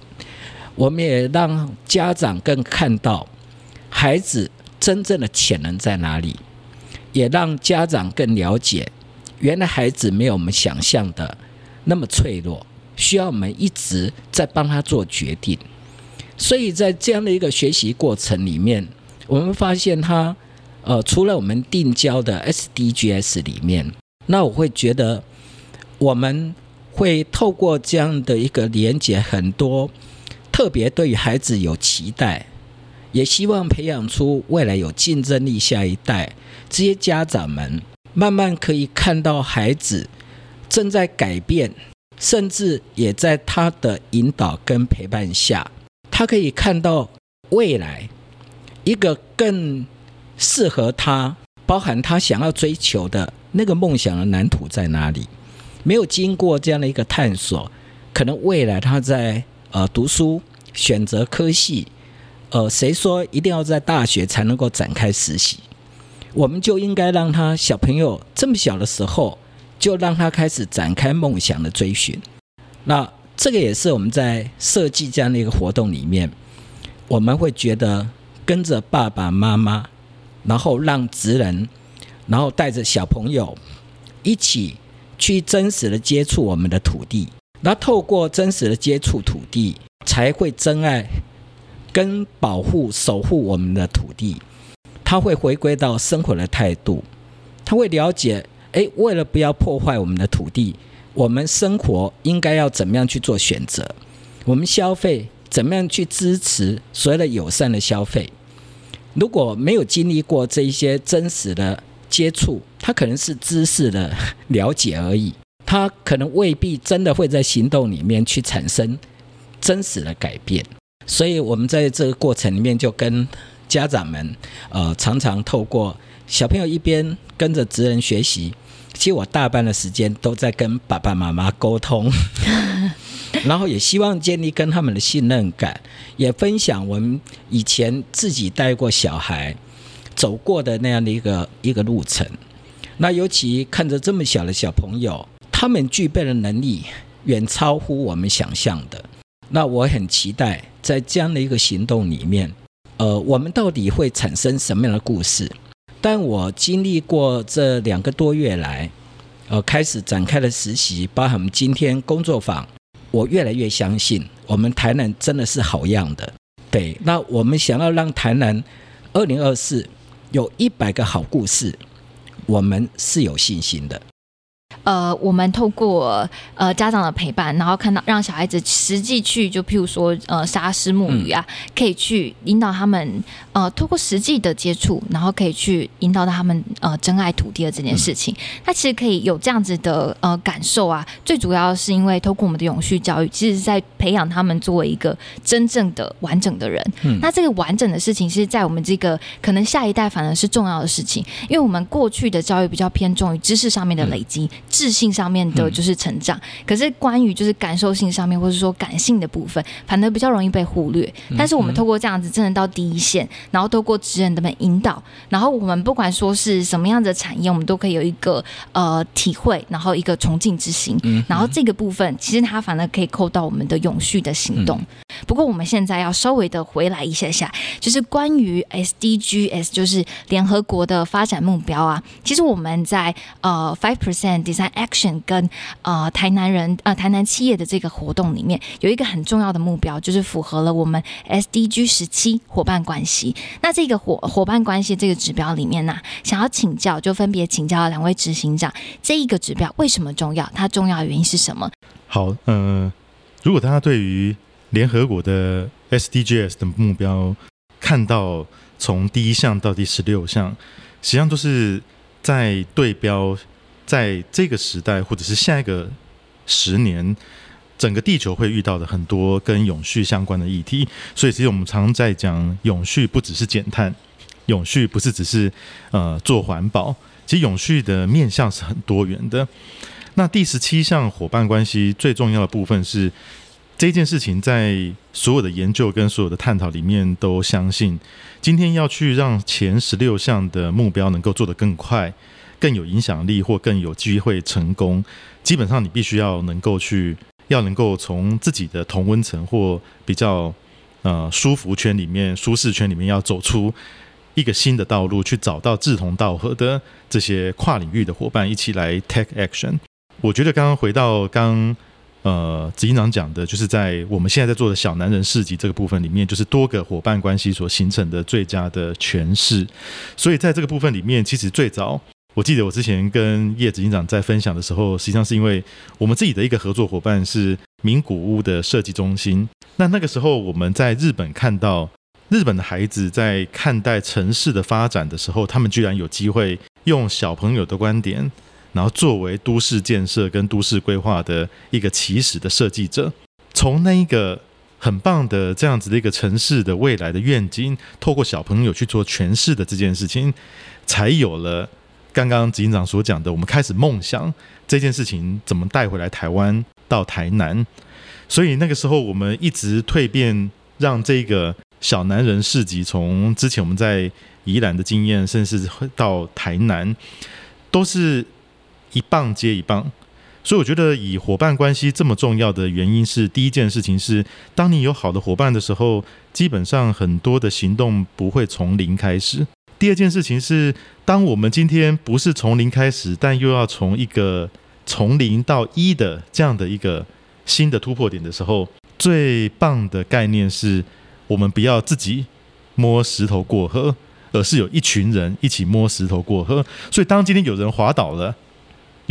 我们也让家长更看到孩子真正的潜能在哪里，也让家长更了解，原来孩子没有我们想象的那么脆弱，需要我们一直在帮他做决定。所以在这样的一个学习过程里面，我们发现他。呃，除了我们定焦的 SDGs 里面，那我会觉得我们会透过这样的一个连接，很多特别对于孩子有期待，也希望培养出未来有竞争力下一代。这些家长们慢慢可以看到孩子正在改变，甚至也在他的引导跟陪伴下，他可以看到未来一个更。适合他，包含他想要追求的那个梦想的蓝图在哪里？没有经过这样的一个探索，可能未来他在呃读书选择科系，呃，谁说一定要在大学才能够展开实习？我们就应该让他小朋友这么小的时候，就让他开始展开梦想的追寻。那这个也是我们在设计这样的一个活动里面，我们会觉得跟着爸爸妈妈。然后让职人，然后带着小朋友一起去真实的接触我们的土地。那透过真实的接触土地，才会真爱跟保护、守护我们的土地。他会回归到生活的态度，他会了解：哎，为了不要破坏我们的土地，我们生活应该要怎么样去做选择？我们消费怎么样去支持所谓的友善的消费？如果没有经历过这一些真实的接触，他可能是知识的了解而已，他可能未必真的会在行动里面去产生真实的改变。所以，我们在这个过程里面就跟家长们，呃，常常透过小朋友一边跟着职人学习，其实我大半的时间都在跟爸爸妈妈沟通。然后也希望建立跟他们的信任感，也分享我们以前自己带过小孩走过的那样的一个一个路程。那尤其看着这么小的小朋友，他们具备的能力远超乎我们想象的。那我很期待在这样的一个行动里面，呃，我们到底会产生什么样的故事？但我经历过这两个多月来，呃，开始展开了实习，包含我们今天工作坊，我越来越相信，我们台南真的是好样的。对，那我们想要让台南二零二四有一百个好故事，我们是有信心的。呃，我们透过呃家长的陪伴，然后看到让小孩子实际去，就譬如说呃沙石木鱼啊，可以去引导他们呃透过实际的接触，然后可以去引导到他们呃真爱土地的这件事情。他其实可以有这样子的呃感受啊，最主要是因为透过我们的永续教育，其实是在培养他们作为一个真正的完整的人。那这个完整的事情，是在我们这个可能下一代反而是重要的事情，因为我们过去的教育比较偏重于知识上面的累积。智性上面的就是成长，可是关于就是感受性上面，或者说感性的部分，反而比较容易被忽略。但是我们透过这样子，真的到第一线，然后透过职人的们引导，然后我们不管说是什么样的产业，我们都可以有一个呃体会，然后一个崇敬之心。然后这个部分，其实它反而可以扣到我们的永续的行动。不过我们现在要稍微的回来一下下，就是关于 SDGs，就是联合国的发展目标啊。其实我们在呃 five percent design action 跟呃台南人呃台南企业的这个活动里面，有一个很重要的目标，就是符合了我们 SDG 十七伙伴关系。那这个伙伙伴关系这个指标里面呢，想要请教，就分别请教两位执行长，这一个指标为什么重要？它重要的原因是什么？好，嗯，如果大家对于联合国的 SDGs 的目标，看到从第一项到第十六项，实际上都是在对标，在这个时代或者是下一个十年，整个地球会遇到的很多跟永续相关的议题。所以，其实我们常在讲永续，不只是减碳，永续不是只是呃做环保，其实永续的面向是很多元的。那第十七项伙伴关系最重要的部分是。这件事情在所有的研究跟所有的探讨里面，都相信今天要去让前十六项的目标能够做得更快、更有影响力或更有机会成功，基本上你必须要能够去，要能够从自己的同温层或比较呃舒服圈里面、舒适圈里面，要走出一个新的道路，去找到志同道合的这些跨领域的伙伴，一起来 take action。我觉得刚刚回到刚。呃，执行长讲的就是在我们现在在做的小男人市集这个部分里面，就是多个伙伴关系所形成的最佳的诠释。所以在这个部分里面，其实最早我记得我之前跟叶执行长在分享的时候，实际上是因为我们自己的一个合作伙伴是名古屋的设计中心。那那个时候我们在日本看到日本的孩子在看待城市的发展的时候，他们居然有机会用小朋友的观点。然后作为都市建设跟都市规划的一个起始的设计者，从那一个很棒的这样子的一个城市的未来的愿景，透过小朋友去做诠释的这件事情，才有了刚刚执行长所讲的，我们开始梦想这件事情怎么带回来台湾到台南。所以那个时候我们一直蜕变，让这个小男人市集从之前我们在宜兰的经验，甚至到台南，都是。一棒接一棒，所以我觉得以伙伴关系这么重要的原因是，第一件事情是，当你有好的伙伴的时候，基本上很多的行动不会从零开始。第二件事情是，当我们今天不是从零开始，但又要从一个从零到一的这样的一个新的突破点的时候，最棒的概念是我们不要自己摸石头过河，而是有一群人一起摸石头过河。所以当今天有人滑倒了，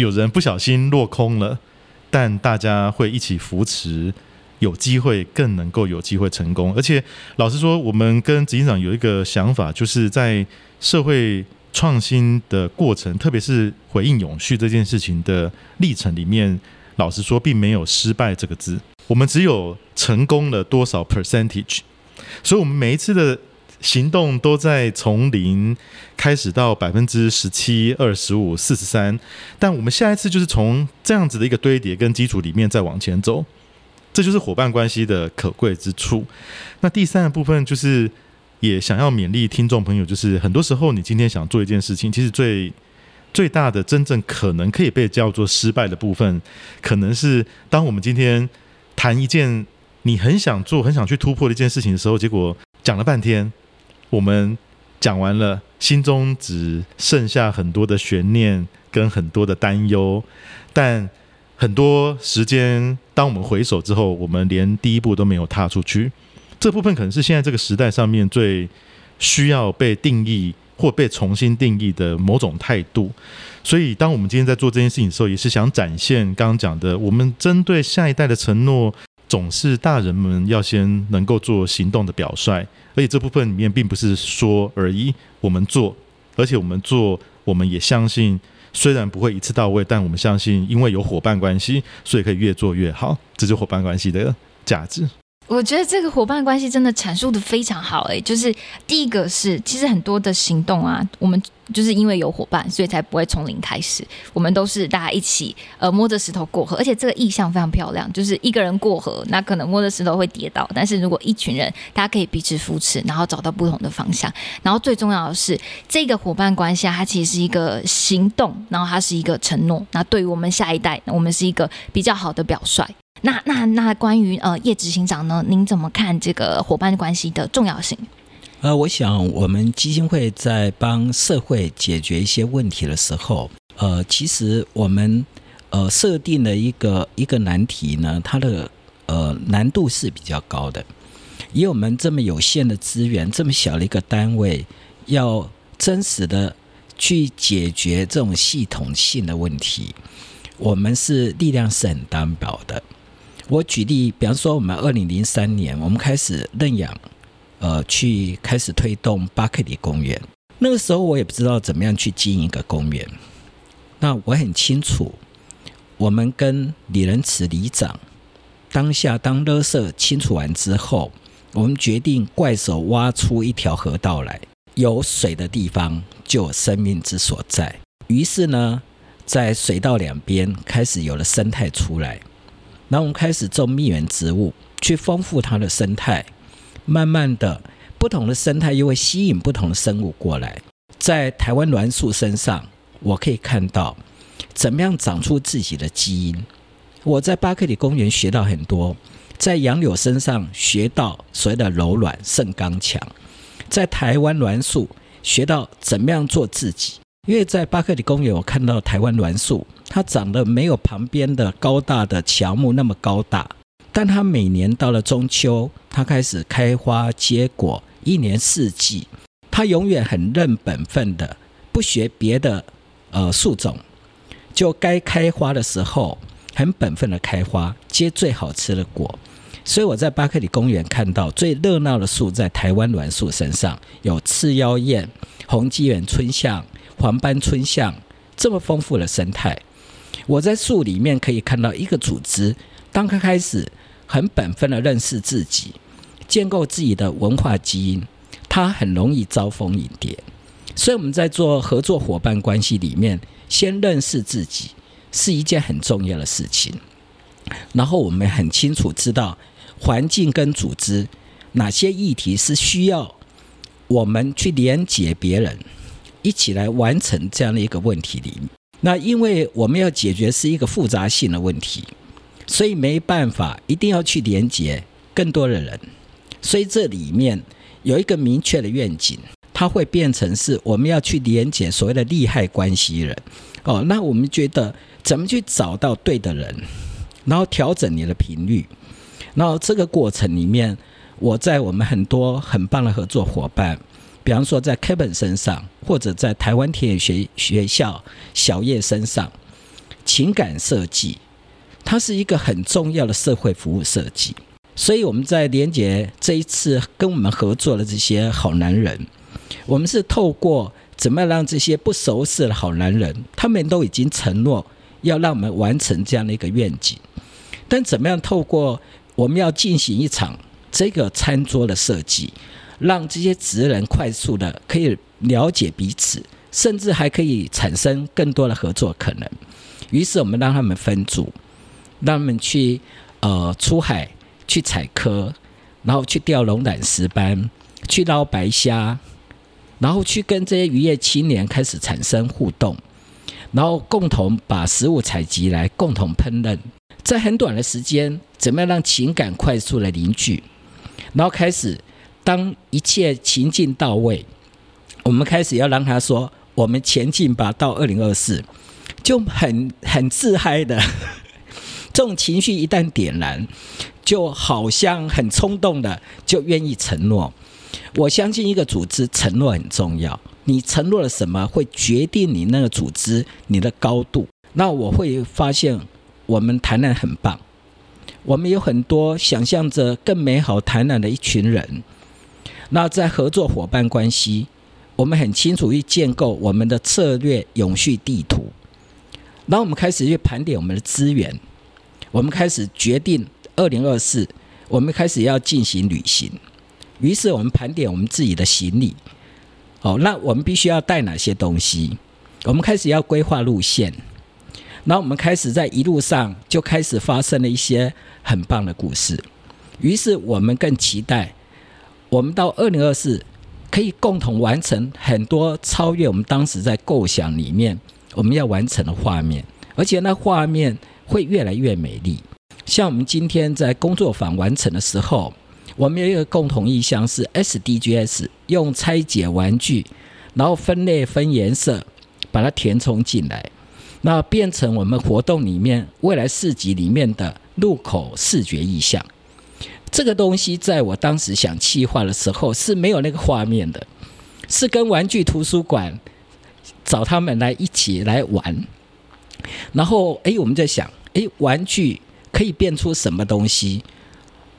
有人不小心落空了，但大家会一起扶持，有机会更能够有机会成功。而且，老实说，我们跟执行长有一个想法，就是在社会创新的过程，特别是回应永续这件事情的历程里面，老实说，并没有失败这个字，我们只有成功了多少 percentage。所以，我们每一次的。行动都在从零开始到百分之十七、二十五、四十三，但我们下一次就是从这样子的一个堆叠跟基础里面再往前走，这就是伙伴关系的可贵之处。那第三个部分就是也想要勉励听众朋友，就是很多时候你今天想做一件事情，其实最最大的真正可能可以被叫做失败的部分，可能是当我们今天谈一件你很想做、很想去突破的一件事情的时候，结果讲了半天，我们讲完了，心中只剩下很多的悬念跟很多的担忧，但很多时间，当我们回首之后，我们连第一步都没有踏出去。这部分可能是现在这个时代上面最需要被定义或被重新定义的某种态度。所以，当我们今天在做这件事情的时候，也是想展现刚刚讲的，我们针对下一代的承诺，总是大人们要先能够做行动的表率。而且这部分里面并不是说而已，我们做，而且我们做，我们也相信，虽然不会一次到位，但我们相信，因为有伙伴关系，所以可以越做越好。这是伙伴关系的价值。我觉得这个伙伴关系真的阐述的非常好，哎，就是第一个是，其实很多的行动啊，我们就是因为有伙伴，所以才不会从零开始。我们都是大家一起，呃，摸着石头过河，而且这个意象非常漂亮，就是一个人过河，那可能摸着石头会跌倒，但是如果一群人，大家可以彼此扶持，然后找到不同的方向。然后最重要的是，这个伙伴关系啊，它其实是一个行动，然后它是一个承诺。那对于我们下一代，我们是一个比较好的表率。那那那关于呃叶执行长呢？您怎么看这个伙伴关系的重要性？呃，我想我们基金会在帮社会解决一些问题的时候，呃，其实我们呃设定了一个一个难题呢，它的呃难度是比较高的。以我们这么有限的资源，这么小的一个单位，要真实的去解决这种系统性的问题，我们是力量是很单薄的。我举例，比方说，我们二零零三年，我们开始认养，呃，去开始推动巴克里公园。那个时候，我也不知道怎么样去经营一个公园。那我很清楚，我们跟李仁慈里长当下当垃圾清除完之后，我们决定怪手挖出一条河道来，有水的地方就有生命之所在。于是呢，在水道两边开始有了生态出来。然后我们开始种蜜源植物，去丰富它的生态。慢慢的，不同的生态又会吸引不同的生物过来。在台湾栾树身上，我可以看到怎么样长出自己的基因。我在巴克里公园学到很多，在杨柳身上学到所谓的柔软胜刚强，在台湾栾树学到怎么样做自己。因为在巴克里公园，我看到台湾栾树。它长得没有旁边的高大的乔木那么高大，但它每年到了中秋，它开始开花结果，一年四季，它永远很认本分的，不学别的呃树种，就该开花的时候很本分的开花，结最好吃的果。所以我在巴克里公园看到最热闹的树，在台湾栾树身上有赤腰燕、红基园春象、黄斑春象，这么丰富的生态。我在树里面可以看到一个组织，当他开始很本分的认识自己，建构自己的文化基因，他很容易招蜂引蝶。所以我们在做合作伙伴关系里面，先认识自己是一件很重要的事情。然后我们很清楚知道环境跟组织哪些议题是需要我们去连接别人，一起来完成这样的一个问题里。那因为我们要解决是一个复杂性的问题，所以没办法一定要去连接更多的人，所以这里面有一个明确的愿景，它会变成是我们要去连接所谓的利害关系人。哦，那我们觉得怎么去找到对的人，然后调整你的频率，然后这个过程里面，我在我们很多很棒的合作伙伴。比方说，在 Kevin 身上，或者在台湾田野学学校小叶身上，情感设计，它是一个很重要的社会服务设计。所以我们在连接这一次跟我们合作的这些好男人，我们是透过怎么样让这些不熟识的好男人，他们都已经承诺要让我们完成这样的一个愿景，但怎么样透过我们要进行一场这个餐桌的设计。让这些职人快速的可以了解彼此，甚至还可以产生更多的合作可能。于是我们让他们分组，让他们去呃出海去采科，然后去钓龙胆石斑，去捞白虾，然后去跟这些渔业青年开始产生互动，然后共同把食物采集来共同烹饪。在很短的时间，怎么样让情感快速的凝聚，然后开始当一切情境到位，我们开始要让他说：“我们前进吧，到二零二四。”就很很自嗨的，这种情绪一旦点燃，就好像很冲动的就愿意承诺。我相信一个组织承诺很重要，你承诺了什么会决定你那个组织你的高度。那我会发现我们台南很棒，我们有很多想象着更美好台南的一群人。那在合作伙伴关系，我们很清楚去建构我们的策略永续地图。然后我们开始去盘点我们的资源，我们开始决定二零二四，我们开始要进行旅行。于是我们盘点我们自己的行李，哦，那我们必须要带哪些东西？我们开始要规划路线。然后我们开始在一路上就开始发生了一些很棒的故事。于是我们更期待，我们到二零二四可以共同完成很多超越我们当时在构想里面。我们要完成的画面，而且那画面会越来越美丽。像我们今天在工作坊完成的时候，我们有一个共同意向是 SDGs，用拆解玩具，然后分类分颜色，把它填充进来，那变成我们活动里面未来四级里面的入口视觉意象。这个东西在我当时想企划的时候是没有那个画面的，是跟玩具图书馆。找他们来一起来玩，然后哎，我们在想，哎，玩具可以变出什么东西？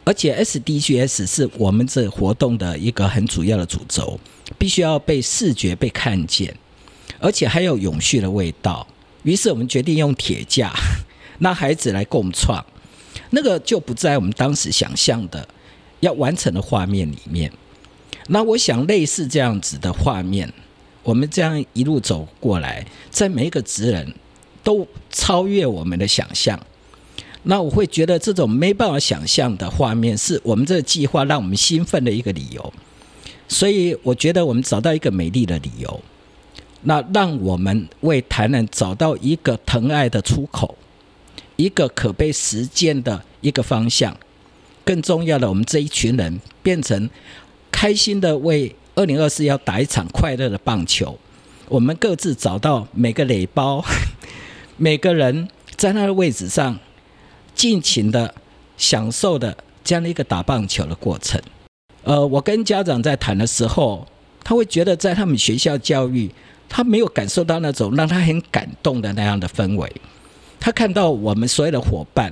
而且 SDGs 是我们这活动的一个很主要的主轴，必须要被视觉被看见，而且还有永续的味道。于是我们决定用铁架，让孩子来共创，那个就不在我们当时想象的要完成的画面里面。那我想类似这样子的画面。我们这样一路走过来，在每一个职人，都超越我们的想象。那我会觉得这种没办法想象的画面，是我们这个计划让我们兴奋的一个理由。所以我觉得我们找到一个美丽的理由，那让我们为台南找到一个疼爱的出口，一个可被实践的一个方向。更重要的，我们这一群人变成开心的为。二零二四要打一场快乐的棒球，我们各自找到每个垒包，每个人在他的位置上，尽情的享受的这样的一个打棒球的过程。呃，我跟家长在谈的时候，他会觉得在他们学校教育，他没有感受到那种让他很感动的那样的氛围。他看到我们所有的伙伴，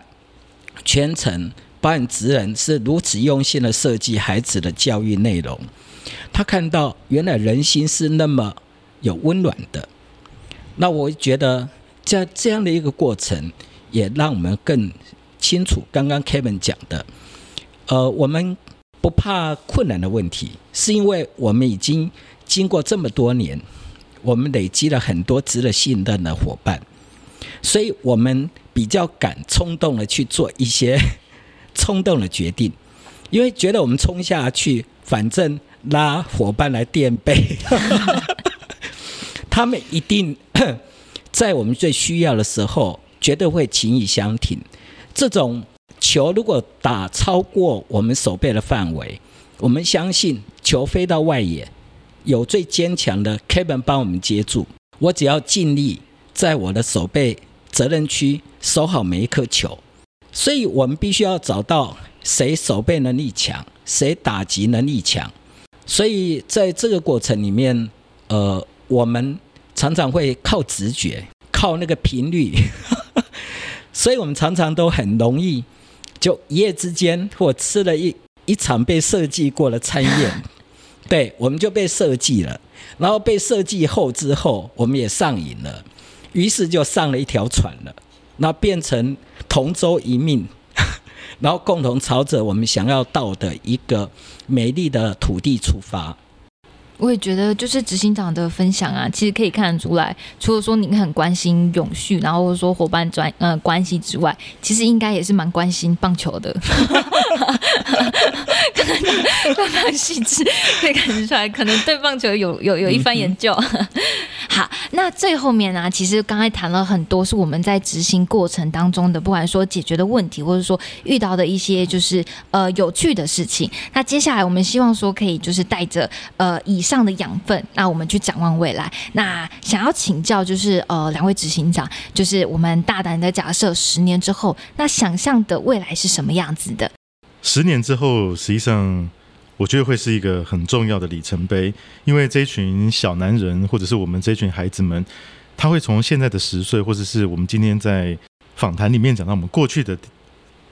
全程包含职人是如此用心的设计孩子的教育内容。他看到原来人心是那么有温暖的，那我觉得在这样的一个过程，也让我们更清楚刚刚 Kevin 讲的，呃，我们不怕困难的问题，是因为我们已经经过这么多年，我们累积了很多值得信任的伙伴，所以我们比较敢冲动的去做一些 冲动的决定，因为觉得我们冲下去，反正。拉伙伴来垫背，他们一定在我们最需要的时候，绝对会情谊相挺。这种球如果打超过我们手背的范围，我们相信球飞到外野，有最坚强的 Kevin 帮我们接住。我只要尽力在我的手背责任区守好每一颗球。所以我们必须要找到谁手背能力强，谁打击能力强。所以在这个过程里面，呃，我们常常会靠直觉，靠那个频率，所以我们常常都很容易就一夜之间，或吃了一一场被设计过的餐宴，对，我们就被设计了，然后被设计后之后，我们也上瘾了，于是就上了一条船了，那变成同舟一命。然后共同朝着我们想要到的一个美丽的土地出发。我也觉得，就是执行长的分享啊，其实可以看得出来，除了说您很关心永续，然后或者说伙伴专呃关系之外，其实应该也是蛮关心棒球的。非常细致，可以看得出来，可能对棒球有有有一番研究。好，那最后面呢，其实刚才谈了很多，是我们在执行过程当中的，不管说解决的问题，或者说遇到的一些就是呃有趣的事情。那接下来我们希望说可以就是带着呃以上的养分，那我们去展望未来。那想要请教就是呃两位执行长，就是我们大胆的假设，十年之后，那想象的未来是什么样子的？十年之后，实际上我觉得会是一个很重要的里程碑，因为这群小男人或者是我们这群孩子们，他会从现在的十岁，或者是我们今天在访谈里面讲到我们过去的。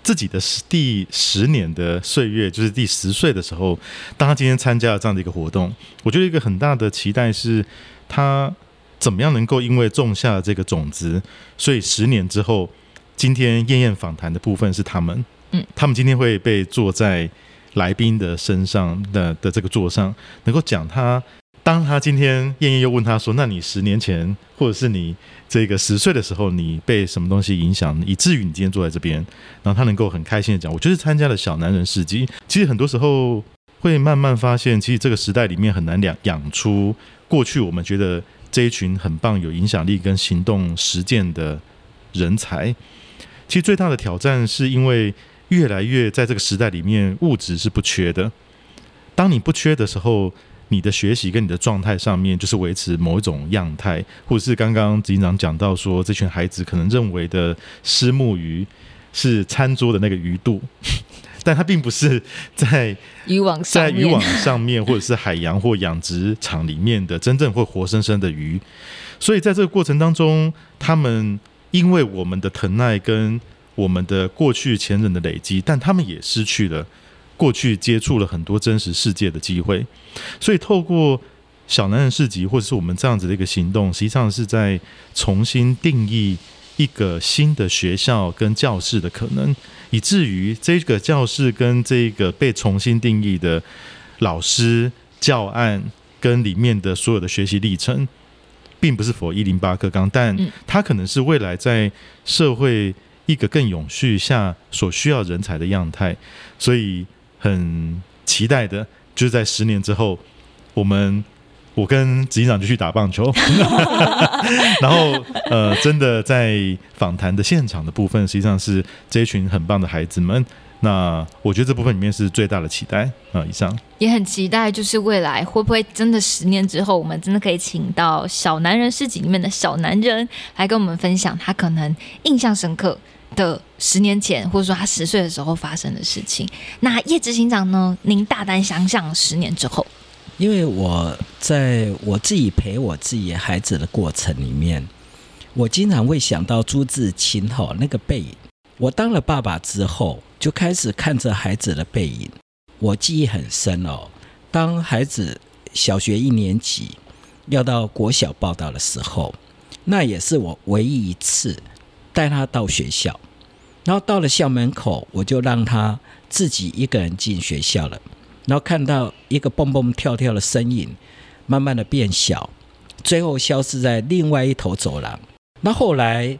自己的十第十年的岁月，就是第十岁的时候，当他今天参加了这样的一个活动，我觉得一个很大的期待是，他怎么样能够因为种下这个种子，所以十年之后，今天燕燕访谈的部分是他们，嗯，他们今天会被坐在来宾的身上的的这个座上，能够讲他。当他今天燕燕又问他说：“那你十年前，或者是你这个十岁的时候，你被什么东西影响，以至于你今天坐在这边？”然后他能够很开心的讲：“我就是参加了小男人世纪。”其实很多时候会慢慢发现，其实这个时代里面很难养养出过去我们觉得这一群很棒、有影响力跟行动实践的人才。其实最大的挑战是因为越来越在这个时代里面，物质是不缺的。当你不缺的时候。你的学习跟你的状态上面，就是维持某一种样态，或者是刚刚执行长讲到说，这群孩子可能认为的虱目鱼是餐桌的那个鱼肚，但它并不是在渔网在渔网上面，或者是海洋或养殖场里面的真正会活生生的鱼。所以在这个过程当中，他们因为我们的疼爱跟我们的过去前人的累积，但他们也失去了。过去接触了很多真实世界的机会，所以透过小男人市集或者是我们这样子的一个行动，实际上是在重新定义一个新的学校跟教室的可能，以至于这个教室跟这个被重新定义的老师教案跟里面的所有的学习历程，并不是佛一零八课纲，但它可能是未来在社会一个更永续下所需要人才的样态，所以。很期待的，就是在十年之后，我们我跟执行长就去打棒球，然后呃，真的在访谈的现场的部分，实际上是这一群很棒的孩子们。那我觉得这部分里面是最大的期待啊。以上也很期待，就是未来会不会真的十年之后，我们真的可以请到小男人市集里面的小男人来跟我们分享他可能印象深刻。的十年前，或者说他十岁的时候发生的事情。那叶执行长呢？您大胆想想十年之后。因为我在我自己陪我自己孩子的过程里面，我经常会想到朱自清哈那个背影。我当了爸爸之后，就开始看着孩子的背影，我记忆很深哦。当孩子小学一年级要到国小报道的时候，那也是我唯一一次。带他到学校，然后到了校门口，我就让他自己一个人进学校了。然后看到一个蹦蹦跳跳的身影，慢慢的变小，最后消失在另外一头走廊。那后来，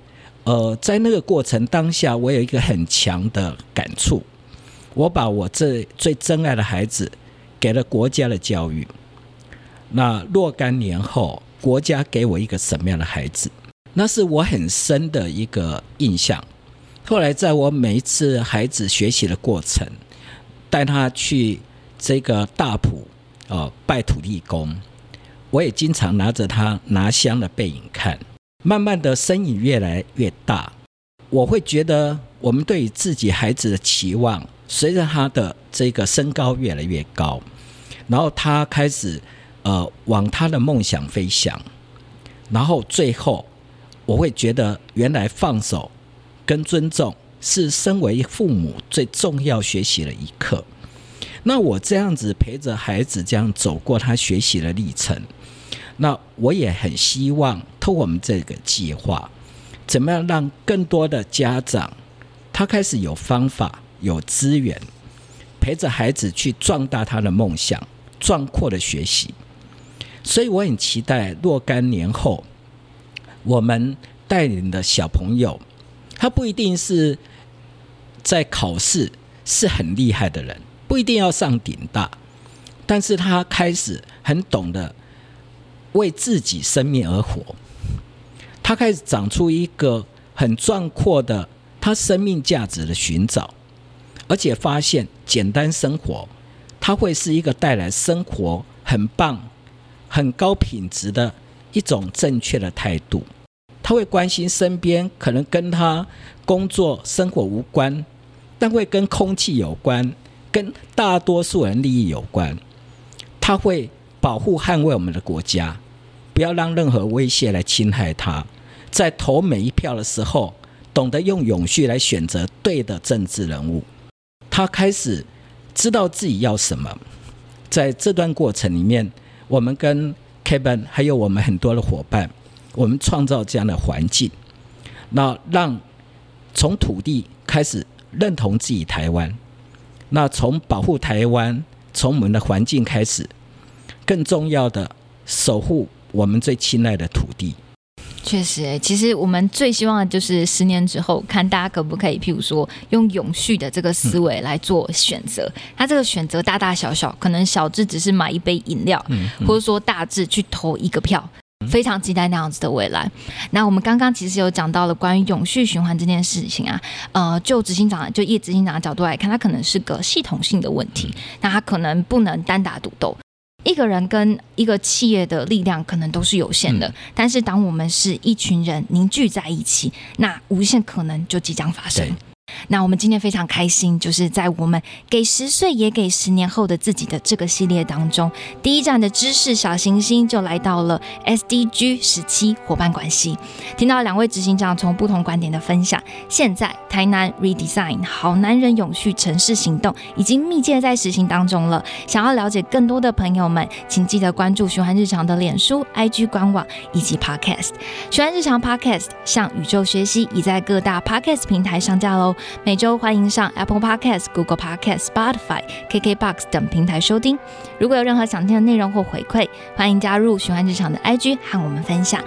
呃，在那个过程当下，我有一个很强的感触。我把我这最珍爱的孩子给了国家的教育。那若干年后，国家给我一个什么样的孩子？那是我很深的一个印象。后来，在我每一次孩子学习的过程，带他去这个大埔哦拜土地公，我也经常拿着他拿香的背影看。慢慢的，身影越来越大，我会觉得我们对自己孩子的期望，随着他的这个身高越来越高，然后他开始呃往他的梦想飞翔，然后最后。我会觉得，原来放手跟尊重是身为父母最重要学习的一课。那我这样子陪着孩子这样走过他学习的历程，那我也很希望透过我们这个计划，怎么样让更多的家长他开始有方法、有资源，陪着孩子去壮大他的梦想、壮阔的学习。所以我很期待若干年后，我们带领的小朋友，他不一定是在考试是很厉害的人，不一定要上顶大，但是他开始很懂得为自己生命而活，他开始长出一个很壮阔的他生命价值的寻找，而且发现简单生活，它会是一个带来生活很棒。很高品质的一种正确的态度，他会关心身边可能跟他工作生活无关，但会跟空气有关，跟大多数人利益有关。他会保护捍卫我们的国家，不要让任何威胁来侵害他。在投每一票的时候，懂得用永续来选择对的政治人物。他开始知道自己要什么，在这段过程里面。我们跟 Kevin 还有我们很多的伙伴，我们创造这样的环境，那让从土地开始认同自己台湾，那从保护台湾，从我们的环境开始，更重要的守护我们最亲爱的土地。确实，其实我们最希望的就是十年之后，看大家可不可以，譬如说用永续的这个思维来做选择。它这个选择大大小小，可能小至只是买一杯饮料，或者说大致去投一个票，非常期待那样子的未来。那我们刚刚其实有讲到了关于永续循环这件事情啊，呃，就执行长就叶执行长的角度来看，它可能是个系统性的问题，那它可能不能单打独斗。一个人跟一个企业的力量可能都是有限的，但是当我们是一群人凝聚在一起，那无限可能就即将发生。那我们今天非常开心，就是在我们给十岁也给十年后的自己的这个系列当中，第一站的知识小行星就来到了 SDG 十七伙伴关系。听到两位执行长从不同观点的分享，现在台南 Redesign 好男人永续城市行动已经密切在实行当中了。想要了解更多的朋友们，请记得关注循环日常的脸书、IG 官网以及 Podcast。循环日常 Podcast 向宇宙学习已在各大 Podcast 平台上架喽。每周欢迎上 Apple Podcast、Google Podcast、Spotify、KKBox 等平台收听。如果有任何想听的内容或回馈，欢迎加入循环日常的 IG 和我们分享。